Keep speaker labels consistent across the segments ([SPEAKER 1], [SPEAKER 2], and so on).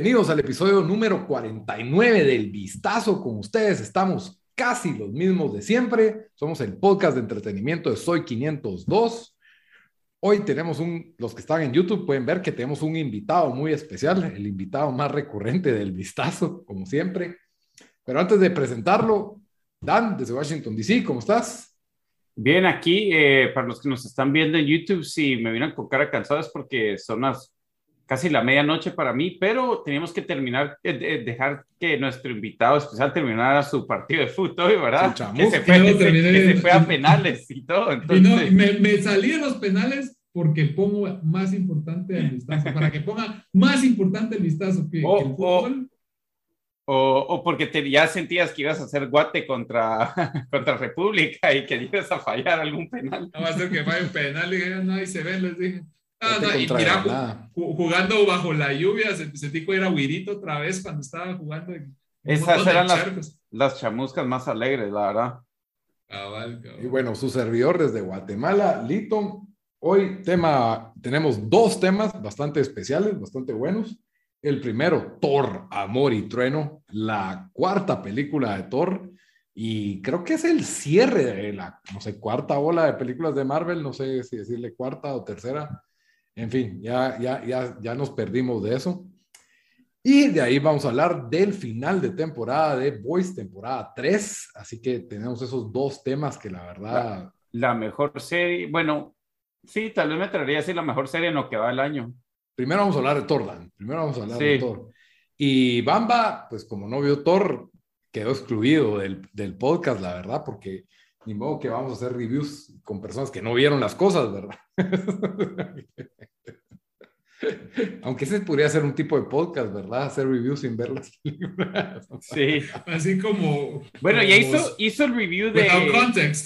[SPEAKER 1] Bienvenidos al episodio número 49 del Vistazo. Con ustedes estamos casi los mismos de siempre. Somos el podcast de entretenimiento de Soy 502. Hoy tenemos un, los que están en YouTube pueden ver que tenemos un invitado muy especial, el invitado más recurrente del Vistazo, como siempre. Pero antes de presentarlo, Dan, desde Washington, D.C., ¿cómo estás?
[SPEAKER 2] Bien, aquí, eh, para los que nos están viendo en YouTube, si me vienen con cara cansada es porque son las casi la medianoche para mí, pero teníamos que terminar, eh, dejar que nuestro invitado especial terminara su partido de fútbol, ¿verdad? Que se, fue, que, se, fue, a penales y todo.
[SPEAKER 3] Entonces... Y no, me, me, salí de los penales porque pongo más importante el vistazo, para que ponga más importante el vistazo que,
[SPEAKER 2] o,
[SPEAKER 3] el fútbol.
[SPEAKER 2] O, o, porque te, ya sentías que ibas a hacer guate contra, contra República y que ibas a fallar algún penal.
[SPEAKER 3] No va a ser que falle un penal, y dije, no, ahí se ven, les dije. No, y mira, jugando bajo la lluvia, sentí que era Wirito otra vez cuando estaba jugando.
[SPEAKER 2] Esas eran las, las, chamuscas más alegres, la verdad.
[SPEAKER 1] Cabal, cabal. Y bueno, su servidor desde Guatemala, Lito. Hoy tema, tenemos dos temas bastante especiales, bastante buenos. El primero, Thor, Amor y Trueno, la cuarta película de Thor. Y creo que es el cierre de la, no sé, cuarta ola de películas de Marvel, no sé si decirle cuarta o tercera en fin, ya, ya, ya, ya nos perdimos de eso. Y de ahí vamos a hablar del final de temporada de Boys, temporada 3. Así que tenemos esos dos temas que la verdad...
[SPEAKER 2] La, mejor serie, bueno, sí, tal vez me traería así la mejor serie en lo que va el año.
[SPEAKER 1] Primero vamos a hablar de Thor, Dan. Primero vamos a hablar de Thor. Y Bamba, pues como no vio Thor, quedó excluido del, del podcast, la verdad, porque ni modo que vamos a hacer reviews con personas que no vieron las cosas, ¿verdad? Aunque ese podría ser un tipo de podcast, ¿verdad? Hacer reviews sin ver las películas.
[SPEAKER 2] Sí.
[SPEAKER 3] Así como.
[SPEAKER 2] Bueno, ya hizo, hizo el review de,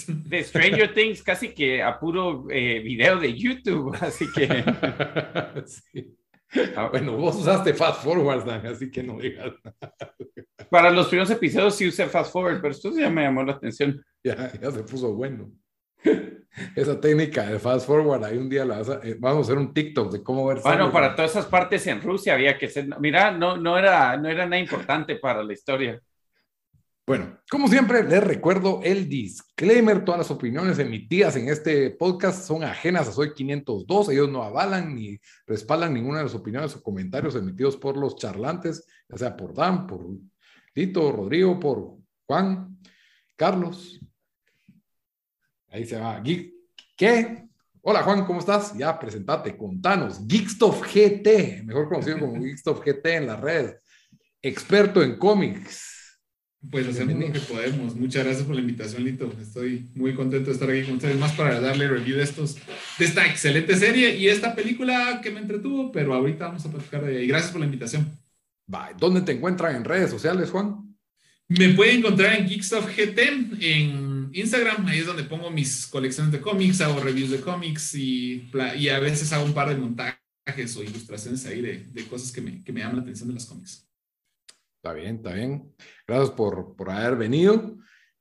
[SPEAKER 2] de Stranger Things casi que a puro eh, video de YouTube. Así que.
[SPEAKER 1] Sí. Ah, bueno, vos usaste Fast Forward, Dan, así que no digas.
[SPEAKER 2] Para los primeros episodios sí usé Fast Forward, pero esto ya me llamó la atención.
[SPEAKER 1] Ya, ya se puso bueno. Esa técnica de fast forward, ahí un día la eh, vamos a hacer un TikTok de cómo ver.
[SPEAKER 2] Bueno, para todas esas partes en Rusia había que ser, mira, no, no, era, no era nada importante para la historia.
[SPEAKER 1] Bueno, como siempre, les recuerdo el disclaimer, todas las opiniones emitidas en este podcast son ajenas a Soy 502, ellos no avalan ni respaldan ninguna de las opiniones o comentarios emitidos por los charlantes, ya sea por Dan, por Lito, Rodrigo, por Juan, Carlos, Ahí se va. Geek. ¿Qué? Hola Juan, ¿cómo estás? Ya, presentate, contanos. Geekstuff GT, mejor conocido como Geekstuff GT en las redes. Experto en cómics.
[SPEAKER 3] Pues hacemos lo que podemos. Muchas gracias por la invitación, Lito. Estoy muy contento de estar aquí con ustedes, más para darle review de, estos, de esta excelente serie y esta película que me entretuvo, pero ahorita vamos a platicar de ella. Y gracias por la invitación.
[SPEAKER 1] Bye. ¿Dónde te encuentran en redes sociales, Juan?
[SPEAKER 3] Me pueden encontrar en Geekstuff GT, en Instagram, ahí es donde pongo mis colecciones de cómics, hago reviews de cómics y, y a veces hago un par de montajes o ilustraciones ahí de, de cosas que me, que me, llaman la atención de los cómics.
[SPEAKER 1] Está bien, está bien. Gracias por, por haber venido.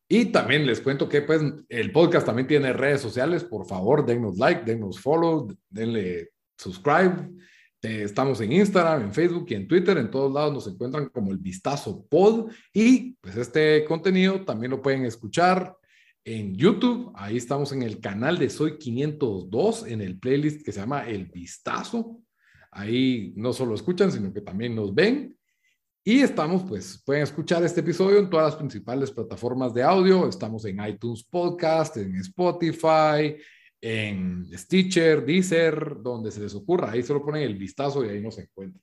[SPEAKER 1] Y también les cuento que pues el podcast también tiene redes sociales. Por favor, denos like, denos follow, denle subscribe. Eh, estamos en Instagram, en Facebook y en Twitter. En todos lados nos encuentran como el Vistazo Pod. Y pues este contenido también lo pueden escuchar en YouTube. Ahí estamos en el canal de Soy 502, en el playlist que se llama El Vistazo. Ahí no solo escuchan, sino que también nos ven. Y estamos, pues, pueden escuchar este episodio en todas las principales plataformas de audio. Estamos en iTunes Podcast, en Spotify, en Stitcher, Deezer, donde se les ocurra. Ahí solo ponen el vistazo y ahí nos encuentran.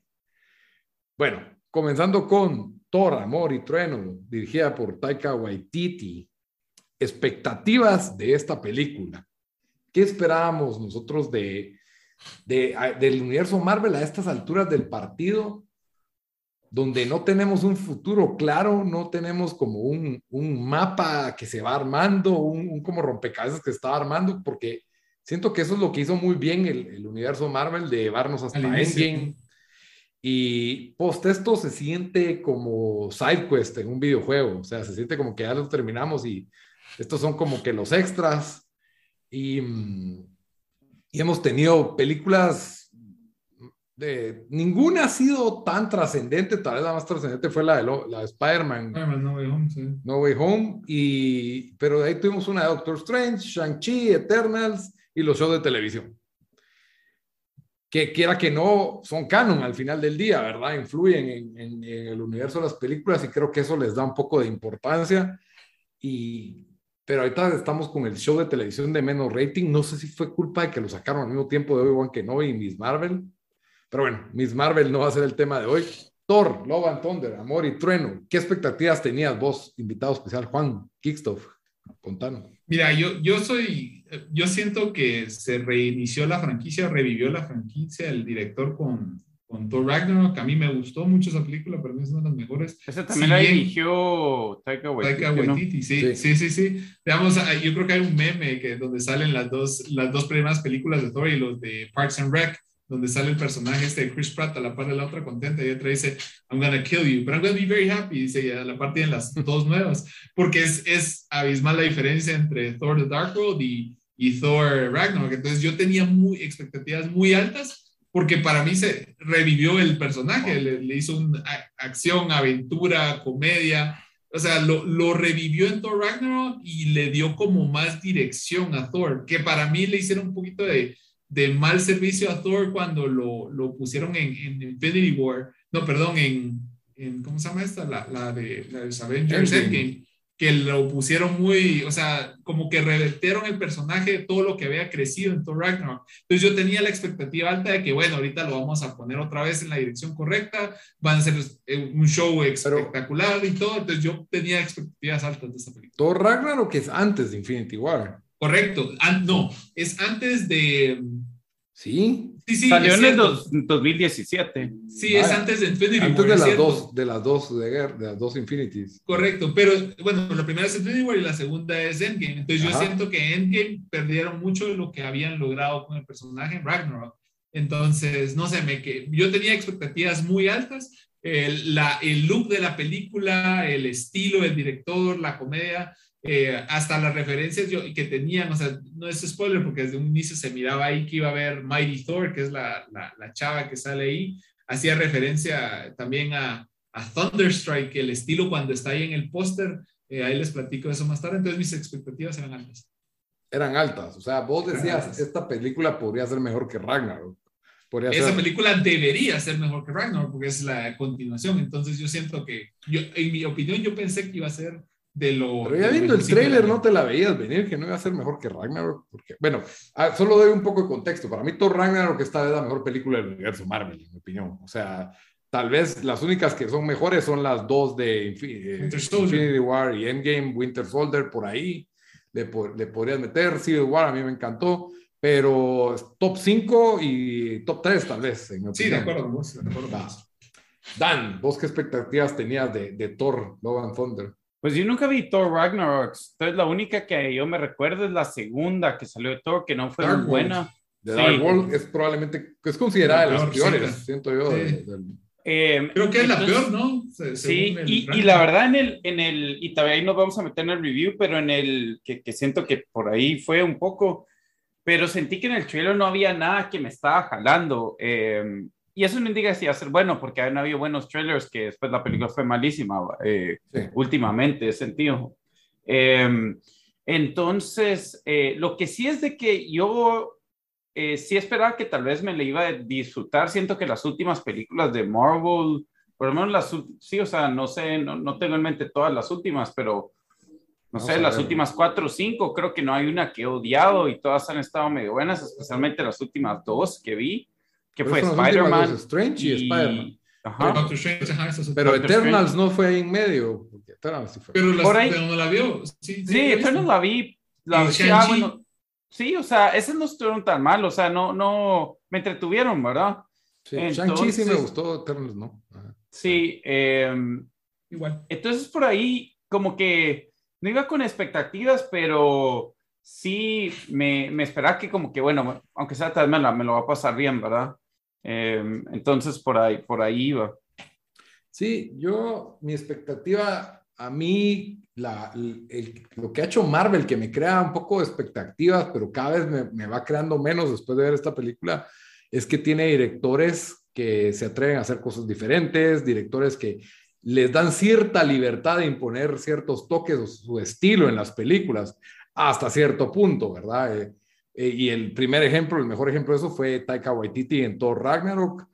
[SPEAKER 1] Bueno, comenzando con Thor, Amor y Trueno, dirigida por Taika Waititi expectativas de esta película. ¿qué esperábamos nosotros de, de, del universo Marvel a estas alturas del partido? Donde no tenemos un futuro claro, no tenemos como un, un mapa que se va armando, un, un, como rompecabezas que se está armando, porque siento que eso es lo que hizo muy bien el, el universo Marvel de llevarnos hasta Endgame. Y post esto se siente como side quest en un videojuego, o sea, se siente como que ya lo terminamos y estos son como que los extras. Y, mm, y hemos tenido películas ninguna ha sido tan trascendente, tal vez la más trascendente fue la de, la Spider-Man.
[SPEAKER 3] no Way Home, sí.
[SPEAKER 1] No Way Home, y, pero de ahí tuvimos una de Doctor Strange, Shang-Chi, Eternals y los shows de televisión. Que quiera que no, son canon al final del día, ¿verdad? Influyen en, en, en el universo de las películas y creo que eso les da un poco de importancia. Y, pero ahorita estamos con el show de televisión de menos rating. No sé si fue culpa de que lo sacaron al mismo tiempo de Obi-Wan Kenobi y Miss Marvel pero bueno, Miss Marvel no va a ser el tema de hoy. Thor, Love and Thunder, Amor y Trueno. ¿Qué expectativas tenías vos, invitado especial Juan Kickstoff? Contanos.
[SPEAKER 3] Mira, yo, yo soy, yo siento que se reinició la franquicia, revivió la franquicia el director con, con Thor Ragnarok. A mí me gustó mucho esa película, pero es una de las mejores.
[SPEAKER 2] Esa también la dirigió Taika Waititi.
[SPEAKER 3] Taika Waititi, sí, sí, sí, sí, Veamos, yo creo que hay un meme que, donde salen las dos, las dos primeras películas de Thor y los de Parks and Rec donde sale el personaje este de Chris Pratt a la par de la otra contenta y otra dice, I'm gonna kill you, but I'm gonna be very happy, dice, y a la par tienen las dos nuevas, porque es, es abismal la diferencia entre Thor The Dark World y, y Thor Ragnarok, entonces yo tenía muy, expectativas muy altas, porque para mí se revivió el personaje, le, le hizo una acción, aventura, comedia, o sea, lo, lo, revivió en Thor Ragnarok y le dio como más dirección a Thor, que para mí le hicieron un poquito de de mal servicio a Thor cuando lo, lo pusieron en, en, Infinity War, no, perdón, en, en ¿cómo se llama esta? La, la de, la de Avengers Endgame, que lo pusieron muy, o sea, como que revertieron el personaje, todo lo que había crecido en Thor Ragnarok. Entonces yo tenía la expectativa alta de que, bueno, ahorita lo vamos a poner otra vez en la dirección correcta, van a ser eh, un show espectacular y todo, entonces yo tenía expectativas altas de esta película.
[SPEAKER 1] Thor Ragnarok es antes de Infinity War.
[SPEAKER 3] Correcto, no, es antes de...
[SPEAKER 1] Sí.
[SPEAKER 2] Sí, sí. Salió en el 2017.
[SPEAKER 3] Sí, es antes de Infinity
[SPEAKER 1] Antes de las, dos, de las dos de, de las dos Infinities.
[SPEAKER 3] Correcto, pero bueno, la primera es Infinity War y la segunda es Endgame. Entonces yo siento que Endgame perdieron mucho de lo que habían logrado con el personaje en Ragnarok. Entonces, no sé, me, que, yo tenía expectativas muy altas. El, la, el look de la película, el estilo, el director, la comedia, eh, hasta las referencias yo, que tenían, o sea, no es spoiler porque desde un inicio se miraba ahí que iba a ver Mighty Thor, que es la, la, la chava que sale ahí, hacía referencia también a, a Thunderstrike, el estilo cuando está ahí en el póster, eh, ahí les platico eso más tarde, entonces mis expectativas eran altas.
[SPEAKER 1] Eran altas, o sea, vos decías, esta película podría ser mejor que Ragnarok. Podría
[SPEAKER 3] Esa
[SPEAKER 1] ser...
[SPEAKER 3] película debería ser mejor que Ragnarok porque es la continuación, entonces yo siento que, yo, en mi opinión, yo pensé que iba a ser de lo.
[SPEAKER 1] Pero ya viendo el trailer no te la veías venir, que no iba a ser mejor que Ragnarok. Porque, bueno, ah, solo doy un poco de contexto. Para mí, Thor Ragnarok esta vez la mejor película del universo Marvel, en mi opinión. O sea, tal vez las únicas que son mejores son las dos de eh, Infinity War y Endgame, Winter Soldier, por ahí. Le, le podrías meter. Civil War a mí me encantó. Pero top 5 y top 3 tal vez. En mi
[SPEAKER 3] sí, de acuerdo, vos, de acuerdo.
[SPEAKER 1] Dan, ¿vos qué expectativas tenías de, de Thor, Love and Thunder?
[SPEAKER 2] Pues yo nunca vi Thor Ragnarok. Entonces la única que yo me recuerdo es la segunda que salió de Thor, que no fue muy buena.
[SPEAKER 1] The Dark World es probablemente, es considerada de las peores, siento yo.
[SPEAKER 2] Eh,
[SPEAKER 3] Creo que es la peor, ¿no?
[SPEAKER 2] sí, y, y, la verdad en el, en el, y todavía ahí nos vamos a meter en el review, pero en el, que, que siento que por ahí fue un poco, pero sentí que en el trailer no había nada que me estaba jalando. Eh, y eso no indica si va a ser bueno, porque han habido buenos trailers que después la película fue malísima eh, sí. últimamente, ese sentido. Eh, entonces, eh, lo que sí es de que yo eh, sí esperaba que tal vez me le iba a disfrutar. Siento que las últimas películas de Marvel, por lo menos las, sí, o sea, no sé, no, no tengo en mente todas las últimas, pero no sé, las últimas cuatro o cinco, creo que no hay una que he odiado y todas han estado medio buenas, especialmente las últimas dos que vi que fue Spider-Man.
[SPEAKER 1] Strange y, y Spider-Man.
[SPEAKER 3] Ajá.
[SPEAKER 1] Pero Eternals no fue ahí en medio.
[SPEAKER 3] Sí fue. Pero, la, ahí, pero, no la vio. Sí,
[SPEAKER 2] sí, sí Eternals la vi. La, sí, ah, bueno, Sí, o sea, esos no estuvieron tan mal, o sea, no, no, me entretuvieron, ¿verdad?
[SPEAKER 1] Sí, Shang-Chi sí me gustó, Eternals no.
[SPEAKER 2] Sí, eh,
[SPEAKER 3] Igual.
[SPEAKER 2] Entonces por ahí como que no iba con expectativas, pero sí me, me esperaba que como que, bueno, aunque sea tal vez me, me lo va a pasar bien, ¿verdad? Eh, entonces por ahí, por ahí iba.
[SPEAKER 1] Sí, yo, mi expectativa, a mí, la, el, lo que ha hecho Marvel, que me crea un poco de expectativas, pero cada vez me, me va creando menos después de ver esta película, es que tiene directores que se atreven a hacer cosas diferentes, directores que les dan cierta libertad de imponer ciertos toques o su estilo en las películas hasta cierto punto, ¿verdad? Eh, eh, y el primer ejemplo, el mejor ejemplo de eso fue Taika Waititi en Thor Ragnarok.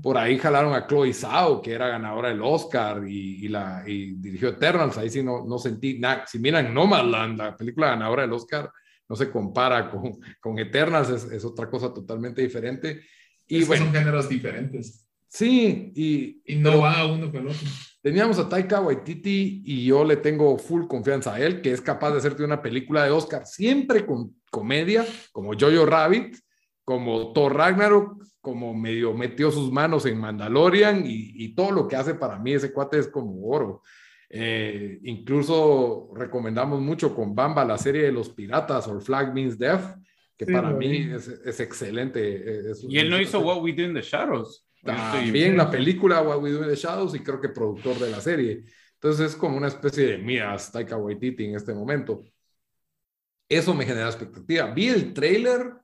[SPEAKER 1] Por ahí jalaron a Chloe Zhao, que era ganadora del Oscar y, la, y dirigió Eternals. Ahí sí no, no sentí nada. Si miran Nomadland, la película ganadora del Oscar, no se compara con, con Eternals, es, es otra cosa totalmente diferente.
[SPEAKER 3] Y bueno, son géneros diferentes.
[SPEAKER 1] Sí, y,
[SPEAKER 3] y no va uno con el otro.
[SPEAKER 1] Teníamos a Taika Waititi y yo le tengo full confianza a él, que es capaz de hacerte una película de Oscar siempre con comedia, como Jojo Rabbit, como Thor Ragnarok, como medio metió sus manos en Mandalorian y, todo lo que hace para mí ese cuate es como oro. Eh, incluso recomendamos mucho con Bamba la serie de los piratas o Flag Means Death, que para mí es, es excelente.
[SPEAKER 2] y él no hizo What We Do in the Shadows.
[SPEAKER 1] También la película What We Do in the Shadows y creo que productor de la serie. Entonces es como una especie de mías Taika Waititi en este momento. Eso me genera expectativa. Vi el trailer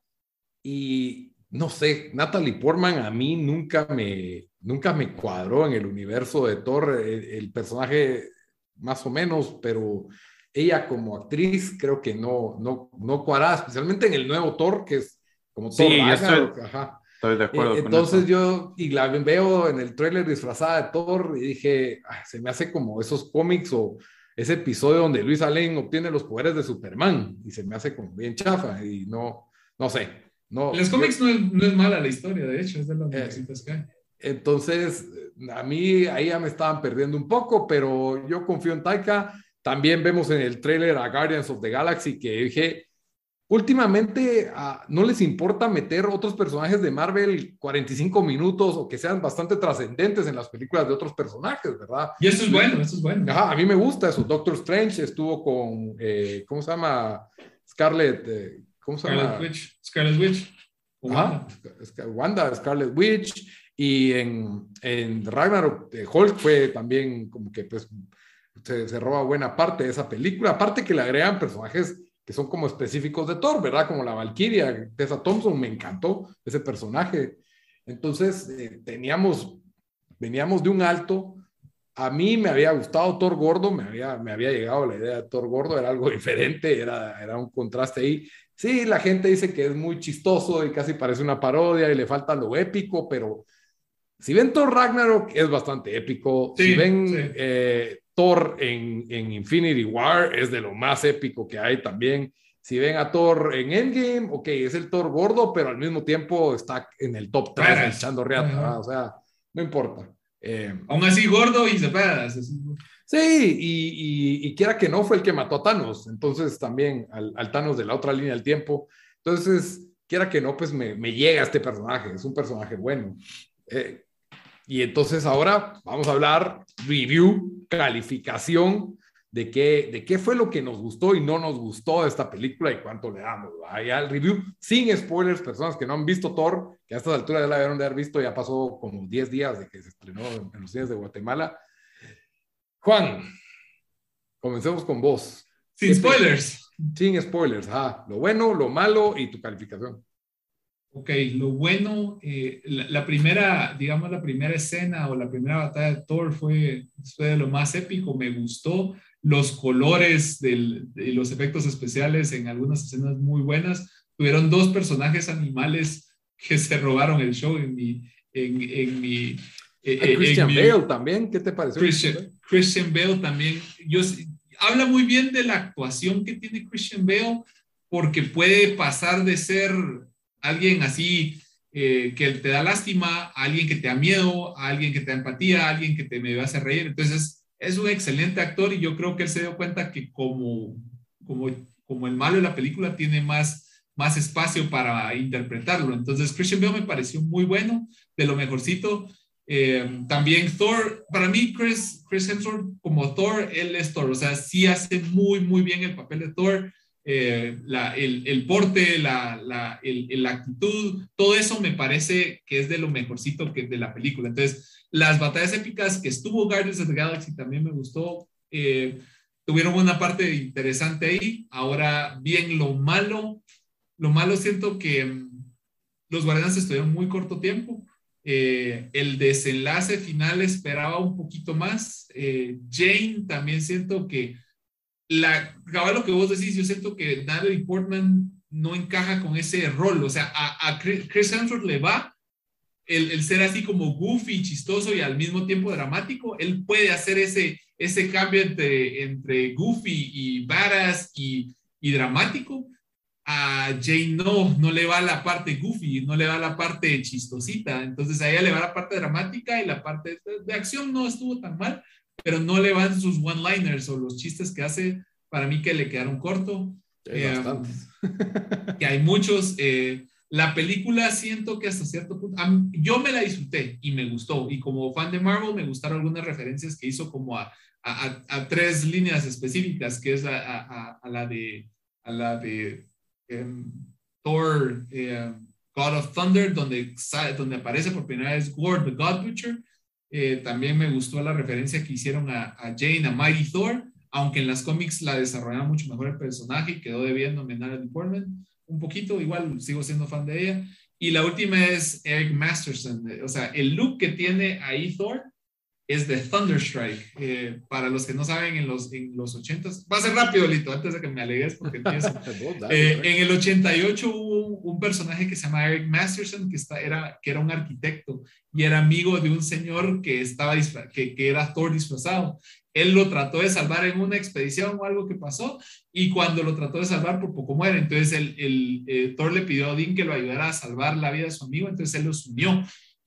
[SPEAKER 1] y no sé, Natalie Portman a mí nunca me, nunca me cuadró en el universo de Thor, el, personaje más o menos, pero ella como actriz creo que no, no, no cuadra, especialmente en el nuevo Thor, que es como Thor
[SPEAKER 2] sí, ajá. Estoy de acuerdo.
[SPEAKER 1] Entonces yo, y la veo en el tráiler disfrazada de Thor y dije, se me hace como esos cómics o ese episodio donde Luis Allen obtiene los poderes de Superman y se me hace como bien chafa y no, no sé. No,
[SPEAKER 3] los cómics no, es, no, es, mala la historia, de hecho, es de las eh, que hay.
[SPEAKER 1] Entonces, a mí ahí ya me estaban perdiendo un poco, pero yo confío en Taika. También vemos en el tráiler a Guardians of the Galaxy que dije, últimamente ah, no les importa meter otros personajes de Marvel 45 minutos o que sean bastante trascendentes en las películas de otros personajes, ¿verdad?
[SPEAKER 3] Y eso es bueno, eso es bueno.
[SPEAKER 1] Ajá, a mí me gusta eso. Doctor Strange estuvo con, eh, ¿cómo se llama? Scarlet, eh, ¿cómo se
[SPEAKER 3] llama? Scarlet Witch. Scarlet Witch.
[SPEAKER 1] Ajá, Wanda, Scarlet Witch. Y en, en Ragnarok, eh, Hulk fue también como que pues se, se roba buena parte de esa película. Aparte que le agregan personajes que son como específicos de Thor, ¿verdad? Como la Valkyria, Tessa Thompson, me encantó ese personaje. Entonces, eh, teníamos, veníamos de un alto. A mí me había gustado Thor gordo, me había, me había llegado la idea de Thor gordo, era algo diferente, era, era un contraste ahí. Sí, la gente dice que es muy chistoso y casi parece una parodia y le falta lo épico, pero si ven Thor Ragnarok es bastante épico. si ven eh, Thor en, en, Infinity War es de lo más épico que hay también. Si ven a Thor en Endgame, ok, es el Thor gordo, pero al mismo tiempo está en el top 3 echando reata, o sea, no importa.
[SPEAKER 3] Eh, Aún así gordo y se
[SPEAKER 1] Sí, y, y, quiera que no, fue el que mató a Thanos, entonces también al, al Thanos de la otra línea del tiempo. Entonces, quiera que no, pues me, me llega este personaje, es un personaje bueno. Eh, y entonces ahora vamos a hablar review, calificación de qué, de qué fue lo que nos gustó y no nos gustó de esta película y cuánto le damos. Allá el review sin spoilers, personas que no han visto Thor, que a estas alturas ya la debieron de haber visto, ya pasó como 10 días de que se estrenó en, los cines de Guatemala. Juan, comencemos con vos.
[SPEAKER 3] Sin spoilers.
[SPEAKER 1] Sin spoilers, ah, lo bueno, lo malo y tu calificación.
[SPEAKER 3] Ok, lo bueno, eh, la, primera, digamos, la primera escena o la primera batalla de Thor fue, fue de lo más épico, me gustó. Los colores de los efectos especiales en algunas escenas muy buenas. Tuvieron dos personajes animales que se robaron el show en mi... En, en mi
[SPEAKER 1] eh, Christian Bale también, ¿qué te pareció?
[SPEAKER 3] Christian, Christian Bale también. Yo, habla muy bien de la actuación que tiene Christian Bale porque puede pasar de ser alguien así eh, que te da lástima, alguien que te da miedo, alguien que te da empatía, alguien que te me hace reír. Entonces, es un excelente actor y yo creo que él se dio cuenta que como, como, como el malo de la película tiene más, más espacio para interpretarlo. Entonces, Christian Bale me pareció muy bueno, de lo mejorcito. Eh, también Thor, para mí Chris, Chris Hemsworth como Thor, él es Thor, o sea, sí hace muy, muy bien el papel de Thor. Eh, el, porte, la, actitud, todo eso me parece que es de lo mejorcito que de la película. Entonces, las batallas épicas que estuvo Guardians of the Galaxy también me gustó. Eh, tuvieron una parte interesante ahí. Ahora, bien, lo malo, lo malo siento que mm, los Guardianes estuvieron muy corto tiempo. Eh, el desenlace final esperaba un poquito más. Jane también siento que la, lo que vos decís, yo siento que Natalie Portman no encaja con ese rol. O sea, a, Chris Hemsworth le va el, ser así como goofy, chistoso y al mismo tiempo dramático. Él puede hacer ese, ese cambio entre, entre goofy y badass y, y dramático. A Jane no, no le va la parte goofy, no le va la parte chistosita. Entonces a ella le va la parte dramática y la parte de acción no estuvo tan mal, pero no le van sus one-liners o los chistes que hace, para mí que le quedaron corto. Eh, que hay muchos. Eh, la película siento que hasta cierto punto, yo me la disfruté y me gustó. Y como fan de Marvel me gustaron algunas referencias que hizo como a, a, a tres líneas específicas, que es a, la de, a la de em, Thor, eh, God of Thunder, donde, donde aparece por primera vez Gord, the God Butcher, eh, también me gustó la referencia que hicieron a, Jane, a Mighty Thor, aunque en las cómics la desarrollaron mucho mejor el personaje y quedó debiendo a el Portman un poquito, igual sigo siendo fan de ella. Y la última es Eric Masterson, o sea, el look que tiene ahí Thor es de Thunderstrike. Eh, para los que no saben, en los, en los 80 va a ser rápido, Lito, antes de que me alegues porque empiezo. Eh, en el 88 hubo un, personaje que se llama Eric Masterson, que, está, era, que era un arquitecto y era amigo de un señor que, estaba que, que era Thor disfrazado. Él lo trató de salvar en una expedición o algo que pasó y cuando lo trató de salvar por poco muere. Entonces el, el eh, Thor le pidió a Odín que lo ayudara a salvar la vida de su amigo, entonces él los unió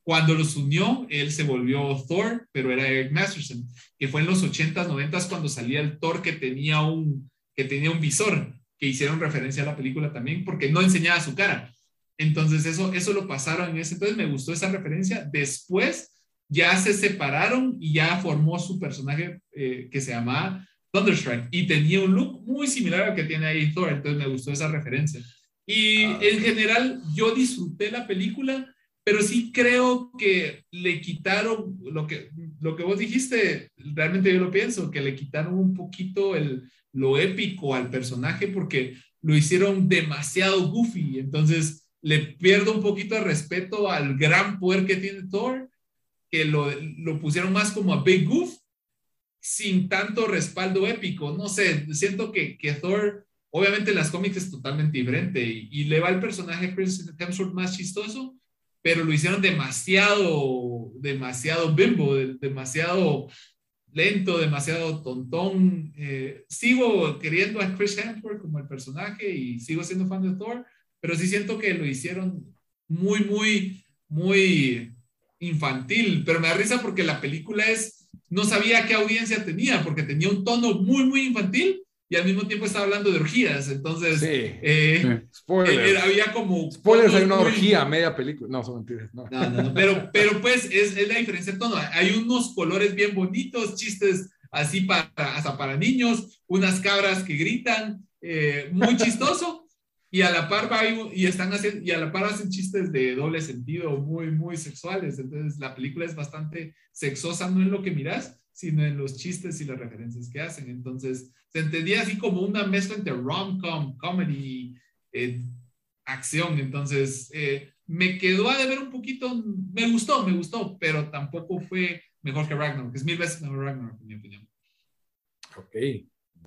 [SPEAKER 3] cuando los unió, él se volvió Thor, pero era Eric Masterson, que fue en los 80s, 90s cuando salía el Thor que tenía un, que tenía un visor, que hicieron referencia a la película también, porque no enseñaba su cara. Entonces eso, eso lo pasaron en ese, entonces me gustó esa referencia. Después ya se separaron y ya formó su personaje eh, que se llamaba Thunderstrike y tenía un look muy similar al que tiene ahí Thor, entonces me gustó esa referencia. Y ah. en general yo disfruté la película pero sí creo que le quitaron lo que, lo que vos dijiste, realmente yo lo pienso, que le quitaron un poquito el, lo épico al personaje porque lo hicieron demasiado goofy, entonces le pierdo un poquito de respeto al gran poder que tiene Thor, que lo, lo pusieron más como a Big Goof, sin tanto respaldo épico, no sé, siento que, que Thor, obviamente las cómics es totalmente diferente y, y le va el personaje Chris Hemsworth más chistoso, pero lo hicieron demasiado, demasiado bimbo, demasiado lento, demasiado tontón. Eh, sigo queriendo a Chris Hemsworth como el personaje y sigo siendo fan de Thor, pero sí siento que lo hicieron muy, muy, muy infantil, pero me da risa porque la película es, no sabía qué audiencia tenía, porque tenía un tono muy, muy infantil y al mismo tiempo estaba hablando de orgías, entonces
[SPEAKER 1] sí.
[SPEAKER 3] Eh, eh,
[SPEAKER 1] Spoilers.
[SPEAKER 3] había como...
[SPEAKER 1] Spoilers, hay una orgía media película, no, son mentiras, no.
[SPEAKER 3] No, no, pero, pero pues es, es, la diferencia de tono, hay unos colores bien bonitos, chistes así para, hasta para niños, unas cabras que gritan, eh, muy chistoso, y a la par va y están haciendo, y a la par hacen chistes de doble sentido, muy, muy sexuales, entonces la película es bastante sexosa, no en lo que miras, sino en los chistes y las referencias que hacen. Entonces, se entendía así como una mezcla entre rom-com, comedy, eh, acción. Entonces, eh, me quedó a deber un poquito, me gustó, me gustó, pero tampoco fue mejor que Ragnarok, que es mil veces mejor Ragnarok, en mi opinión.
[SPEAKER 1] Ok,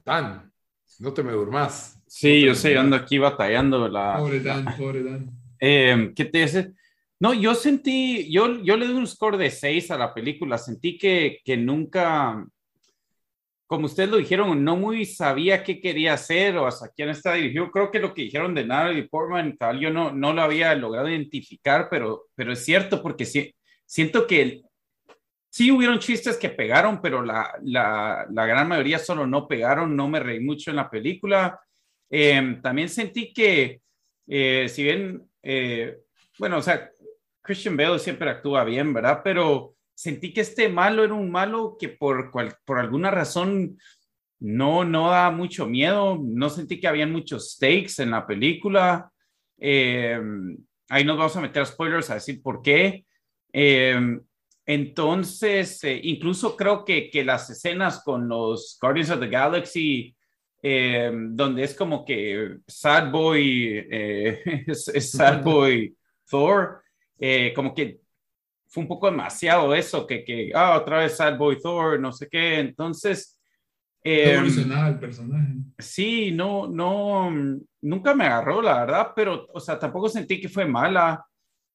[SPEAKER 1] Dan, no te me durmas.
[SPEAKER 2] Sí, yo sé, ando aquí batallando. La,
[SPEAKER 3] pobre Dan, pobre Dan.
[SPEAKER 2] Eh, ¿Qué te dice? No, yo sentí, yo, yo le doy un score de 6 a la película, sentí que, que nunca, como ustedes lo dijeron, no muy sabía qué quería hacer o hasta quién está dirigido. Creo que lo que dijeron de Natalie Portman, tal, yo no, no lo había logrado identificar, pero, pero es cierto porque sí, siento que sí hubieron chistes que pegaron, pero la, la, la, gran mayoría solo no pegaron, no me reí mucho en la película. Em, también sentí que eh, si bien, eh, bueno, o sea, Christian Bale siempre actúa bien, ¿verdad? Pero sentí que este malo era un malo que por, por alguna razón no, no da mucho miedo, no sentí que habían muchos stakes en la película. Eh, ahí nos vamos a meter spoilers a decir por qué. entonces, incluso creo que, que las escenas con los Guardians of the Galaxy eh, donde es como que Sad Boy, eh, es, Sad Boy Thor, eh, como que fue un poco demasiado eso, que, que ah, otra vez Sad Boy Thor, no sé qué, entonces...
[SPEAKER 3] Eh, el personaje.
[SPEAKER 2] Sí, no, no, nunca me agarró, la verdad, pero, o sea, tampoco sentí que fue mala.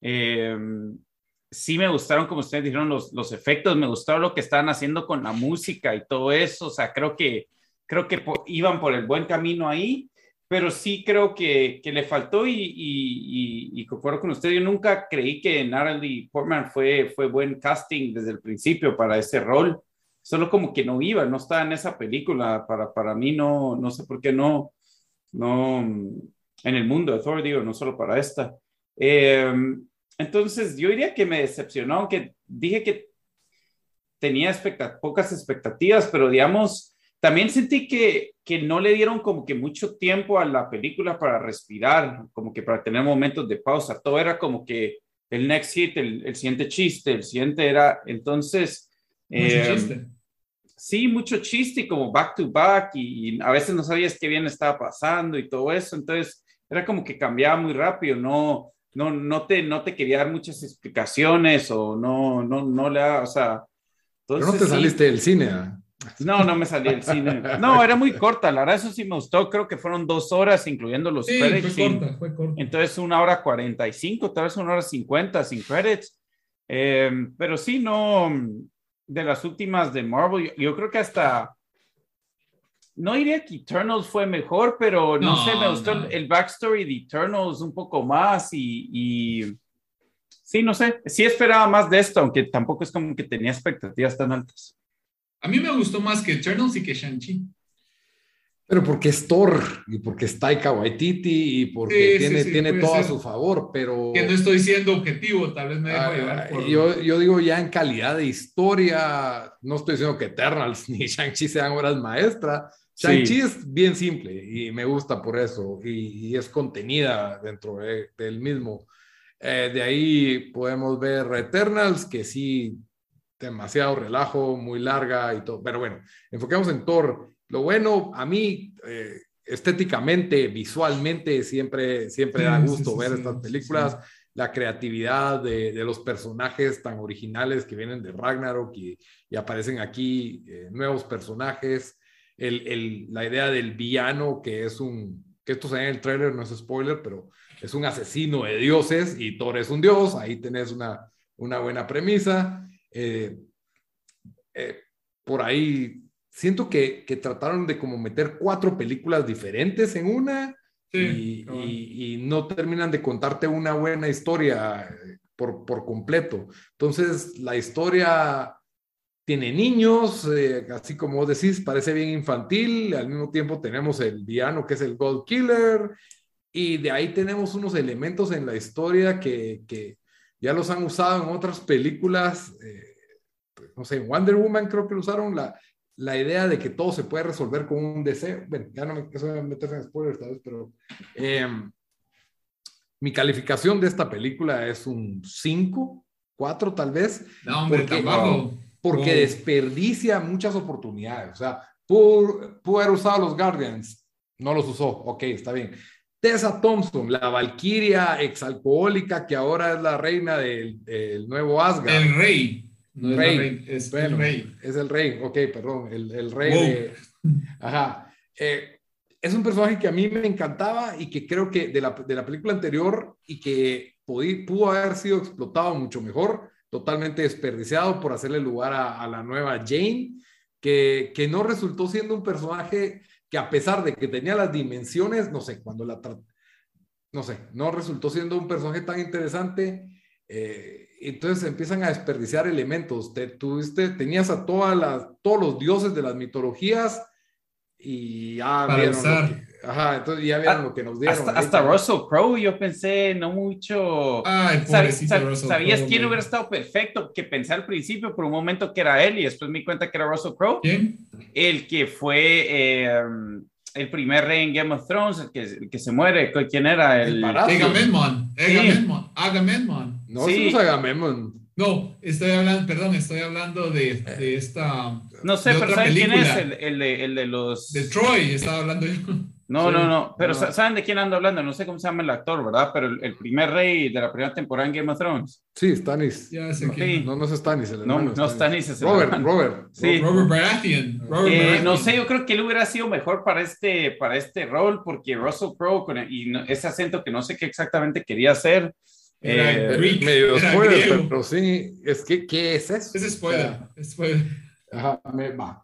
[SPEAKER 2] sí me gustaron, como ustedes dijeron, los, los efectos, me gustó lo que estaban haciendo con la música y todo eso, o sea, creo que creo que iban por el buen camino ahí, pero sí creo que, que le faltó y, y, y, concuerdo con usted, yo nunca creí que Natalie Portman fue, fue buen casting desde el principio para ese rol, solo como que no iba, no estaba en esa película, para, para mí no, no sé por qué no, no, en el mundo de Thor, digo, no solo para esta. Em, entonces, yo diría que me decepcionó, aunque dije que tenía pocas expectativas, pero digamos, también sentí que, que no le dieron como que mucho tiempo a la película para respirar, como que para tener momentos de pausa. Todo era como que el next hit, el, el siguiente chiste, el siguiente era, entonces...
[SPEAKER 3] Mucho em, chiste.
[SPEAKER 2] Sí, mucho chiste y como back to back y, a veces no sabías qué bien estaba pasando y todo eso. Entonces era como que cambiaba muy rápido, no, no, no, te, no te quería dar muchas explicaciones o no, no, no le o sea...
[SPEAKER 1] Pero no te saliste del cine. ¿ah?
[SPEAKER 2] No, no me salí del cine. No, era muy corta, la verdad, eso sí me gustó. Creo que fueron dos horas, incluyendo los
[SPEAKER 3] sí,
[SPEAKER 2] credits.
[SPEAKER 3] Fue corta, fue corta.
[SPEAKER 2] Entonces, una hora cuarenta y cinco, tal vez una hora cincuenta sin credits. Eh, pero sí, no, de las últimas de Marvel, yo, creo que hasta. No diría que Eternals fue mejor, pero no, sé, me gustó el, backstory de Eternals un poco más y, y sí, no sé, sí esperaba más de esto, aunque tampoco es como que tenía expectativas tan altas.
[SPEAKER 3] A mí me gustó más que Eternals y que Shang-Chi.
[SPEAKER 1] Pero porque es Thor y porque es Taika Waititi y porque tiene, tiene todo a su favor, pero...
[SPEAKER 3] Que no estoy siendo objetivo, tal vez me dejo ah, llevar por...
[SPEAKER 1] Yo, yo, digo ya en calidad de historia, no estoy diciendo que Eternals ni Shang-Chi sean obras maestras. Shang-Chi es bien simple y me gusta por eso y, es contenida dentro del mismo. Eh, de ahí podemos ver Eternals, que sí demasiado relajo, muy larga y todo. Pero bueno, enfoquemos en Thor. Lo bueno, a mí, eh, estéticamente, visualmente, siempre, siempre da gusto ver estas películas. La creatividad de, de, los personajes tan originales que vienen de Ragnarok y, y aparecen aquí eh, nuevos personajes. El, el, la idea del villano, que es un, que esto se ve en el trailer, no es spoiler, pero es un asesino de dioses y Thor es un dios. Ahí tenés una, una buena premisa. Eh, eh, por ahí siento que, que, trataron de como meter cuatro películas diferentes en una y, y, no terminan de contarte una buena historia eh, por, por completo. Entonces, la historia tiene niños, así como decís, parece bien infantil, al mismo tiempo tenemos el villano que es el Gold Killer, y de ahí tenemos unos elementos en la historia que, que ya los han usado en otras películas, eh, pues, no sé, en Wonder Woman creo que lo usaron la, la idea de que todo se puede resolver con un deseo. Bueno, ya no me quiero meter en spoilers tal vez, pero em, mi calificación de esta película es un 5, 4 tal vez.
[SPEAKER 3] No, hombre, porque,
[SPEAKER 1] porque desperdicia muchas oportunidades. O sea, pudo, pudo haber usado los Guardians, no los usó, ok, está bien. Tessa Thompson, la valquiria exalcohólica que ahora es la reina del, nuevo Asgard.
[SPEAKER 3] El rey.
[SPEAKER 1] No rey. Es, el rey. Es el rey, ok, perdón, el, rey Ajá. Eh, es un personaje que a mí me encantaba y que creo que de la, de la película anterior y que pudo haber sido explotado mucho mejor, totalmente desperdiciado por hacerle lugar a, a la nueva Jane, que, que no resultó siendo un personaje que a pesar de que tenía las dimensiones, no sé, cuando la, no sé, no resultó siendo un personaje tan interesante, eh, entonces empiezan a desperdiciar elementos. Te, tuviste, tenías a todas las, todos los dioses de las mitologías y ya
[SPEAKER 3] usar.
[SPEAKER 1] Ajá, entonces ya vieron
[SPEAKER 2] Ah,
[SPEAKER 1] lo que nos dieron.
[SPEAKER 2] Hasta,
[SPEAKER 1] Ahí
[SPEAKER 2] hasta
[SPEAKER 1] está.
[SPEAKER 2] Russell Crowe, yo pensé, no mucho.
[SPEAKER 3] Ay,
[SPEAKER 2] Sab-
[SPEAKER 3] pobrecito
[SPEAKER 2] sab-
[SPEAKER 3] Russell
[SPEAKER 2] ¿Sabías quién hubiera estado perfecto? Que pensé al principio por un momento que era él y después me di cuenta que era Russell Crowe.
[SPEAKER 3] ¿Quién?
[SPEAKER 2] El que fue eh, el primer rey en Game of Thrones, el que, el que se muere. ¿Quién era?
[SPEAKER 1] El
[SPEAKER 2] El.
[SPEAKER 3] Agamemnon.
[SPEAKER 2] Sí.
[SPEAKER 3] Agamemnon. Agamemnon.
[SPEAKER 1] No,
[SPEAKER 2] Sí.
[SPEAKER 1] es Agamemnon.
[SPEAKER 3] No, estoy hablando, perdón, estoy hablando de, de esta.
[SPEAKER 2] no sé, pero
[SPEAKER 3] otra
[SPEAKER 2] ¿saben quién es?
[SPEAKER 3] película.
[SPEAKER 2] El, el de, el de los...
[SPEAKER 3] De Troy, estaba hablando yo.
[SPEAKER 2] No,
[SPEAKER 1] Sí,
[SPEAKER 2] no, no, pero
[SPEAKER 1] no.
[SPEAKER 2] sa- ¿saben de quién ando hablando? No sé cómo se llama el actor, ¿verdad? Pero el, el primer rey de la primera temporada en Game of Thrones.
[SPEAKER 1] Sí, Stannis.
[SPEAKER 3] Ya sé
[SPEAKER 2] sí.
[SPEAKER 1] No, no es Stannis. El
[SPEAKER 2] No,
[SPEAKER 1] hermano
[SPEAKER 2] no Stannis es el
[SPEAKER 1] Robert,
[SPEAKER 2] hermano.
[SPEAKER 1] Robert.
[SPEAKER 2] Sí.
[SPEAKER 3] Robert Baratheon. Robert
[SPEAKER 2] Eh,
[SPEAKER 3] Baratheon.
[SPEAKER 2] no sé, yo creo que él hubiera sido mejor para este, para este rol, porque Russell Crowe, con el- y no- ese acento que no sé qué exactamente quería hacer.
[SPEAKER 3] Era
[SPEAKER 2] eh,
[SPEAKER 3] Greek,
[SPEAKER 1] Medio
[SPEAKER 3] era
[SPEAKER 1] spoiler,
[SPEAKER 3] griego.
[SPEAKER 1] pero sí. Es que, ¿qué es eso?
[SPEAKER 3] Es spoiler.
[SPEAKER 1] O sea,
[SPEAKER 3] es spoiler.
[SPEAKER 1] Ajá, me va.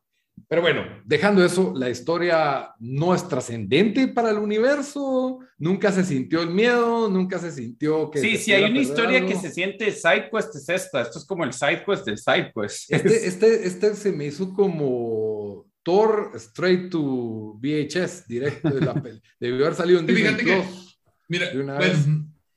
[SPEAKER 1] Pero bueno, dejando eso, la historia no es trascendente para el universo, nunca se sintió el miedo, nunca se sintió que...
[SPEAKER 2] sí, si hay una historia que
[SPEAKER 1] algo.
[SPEAKER 2] se siente side quest es esta. Esto es como el side quest del side quest.
[SPEAKER 1] Este, este, este se me hizo como Thor straight to VHS, directo de la peli. Debió haber salido en Disney
[SPEAKER 3] que-
[SPEAKER 1] Plus.
[SPEAKER 3] Mira,
[SPEAKER 1] De una
[SPEAKER 3] bueno,
[SPEAKER 1] vez.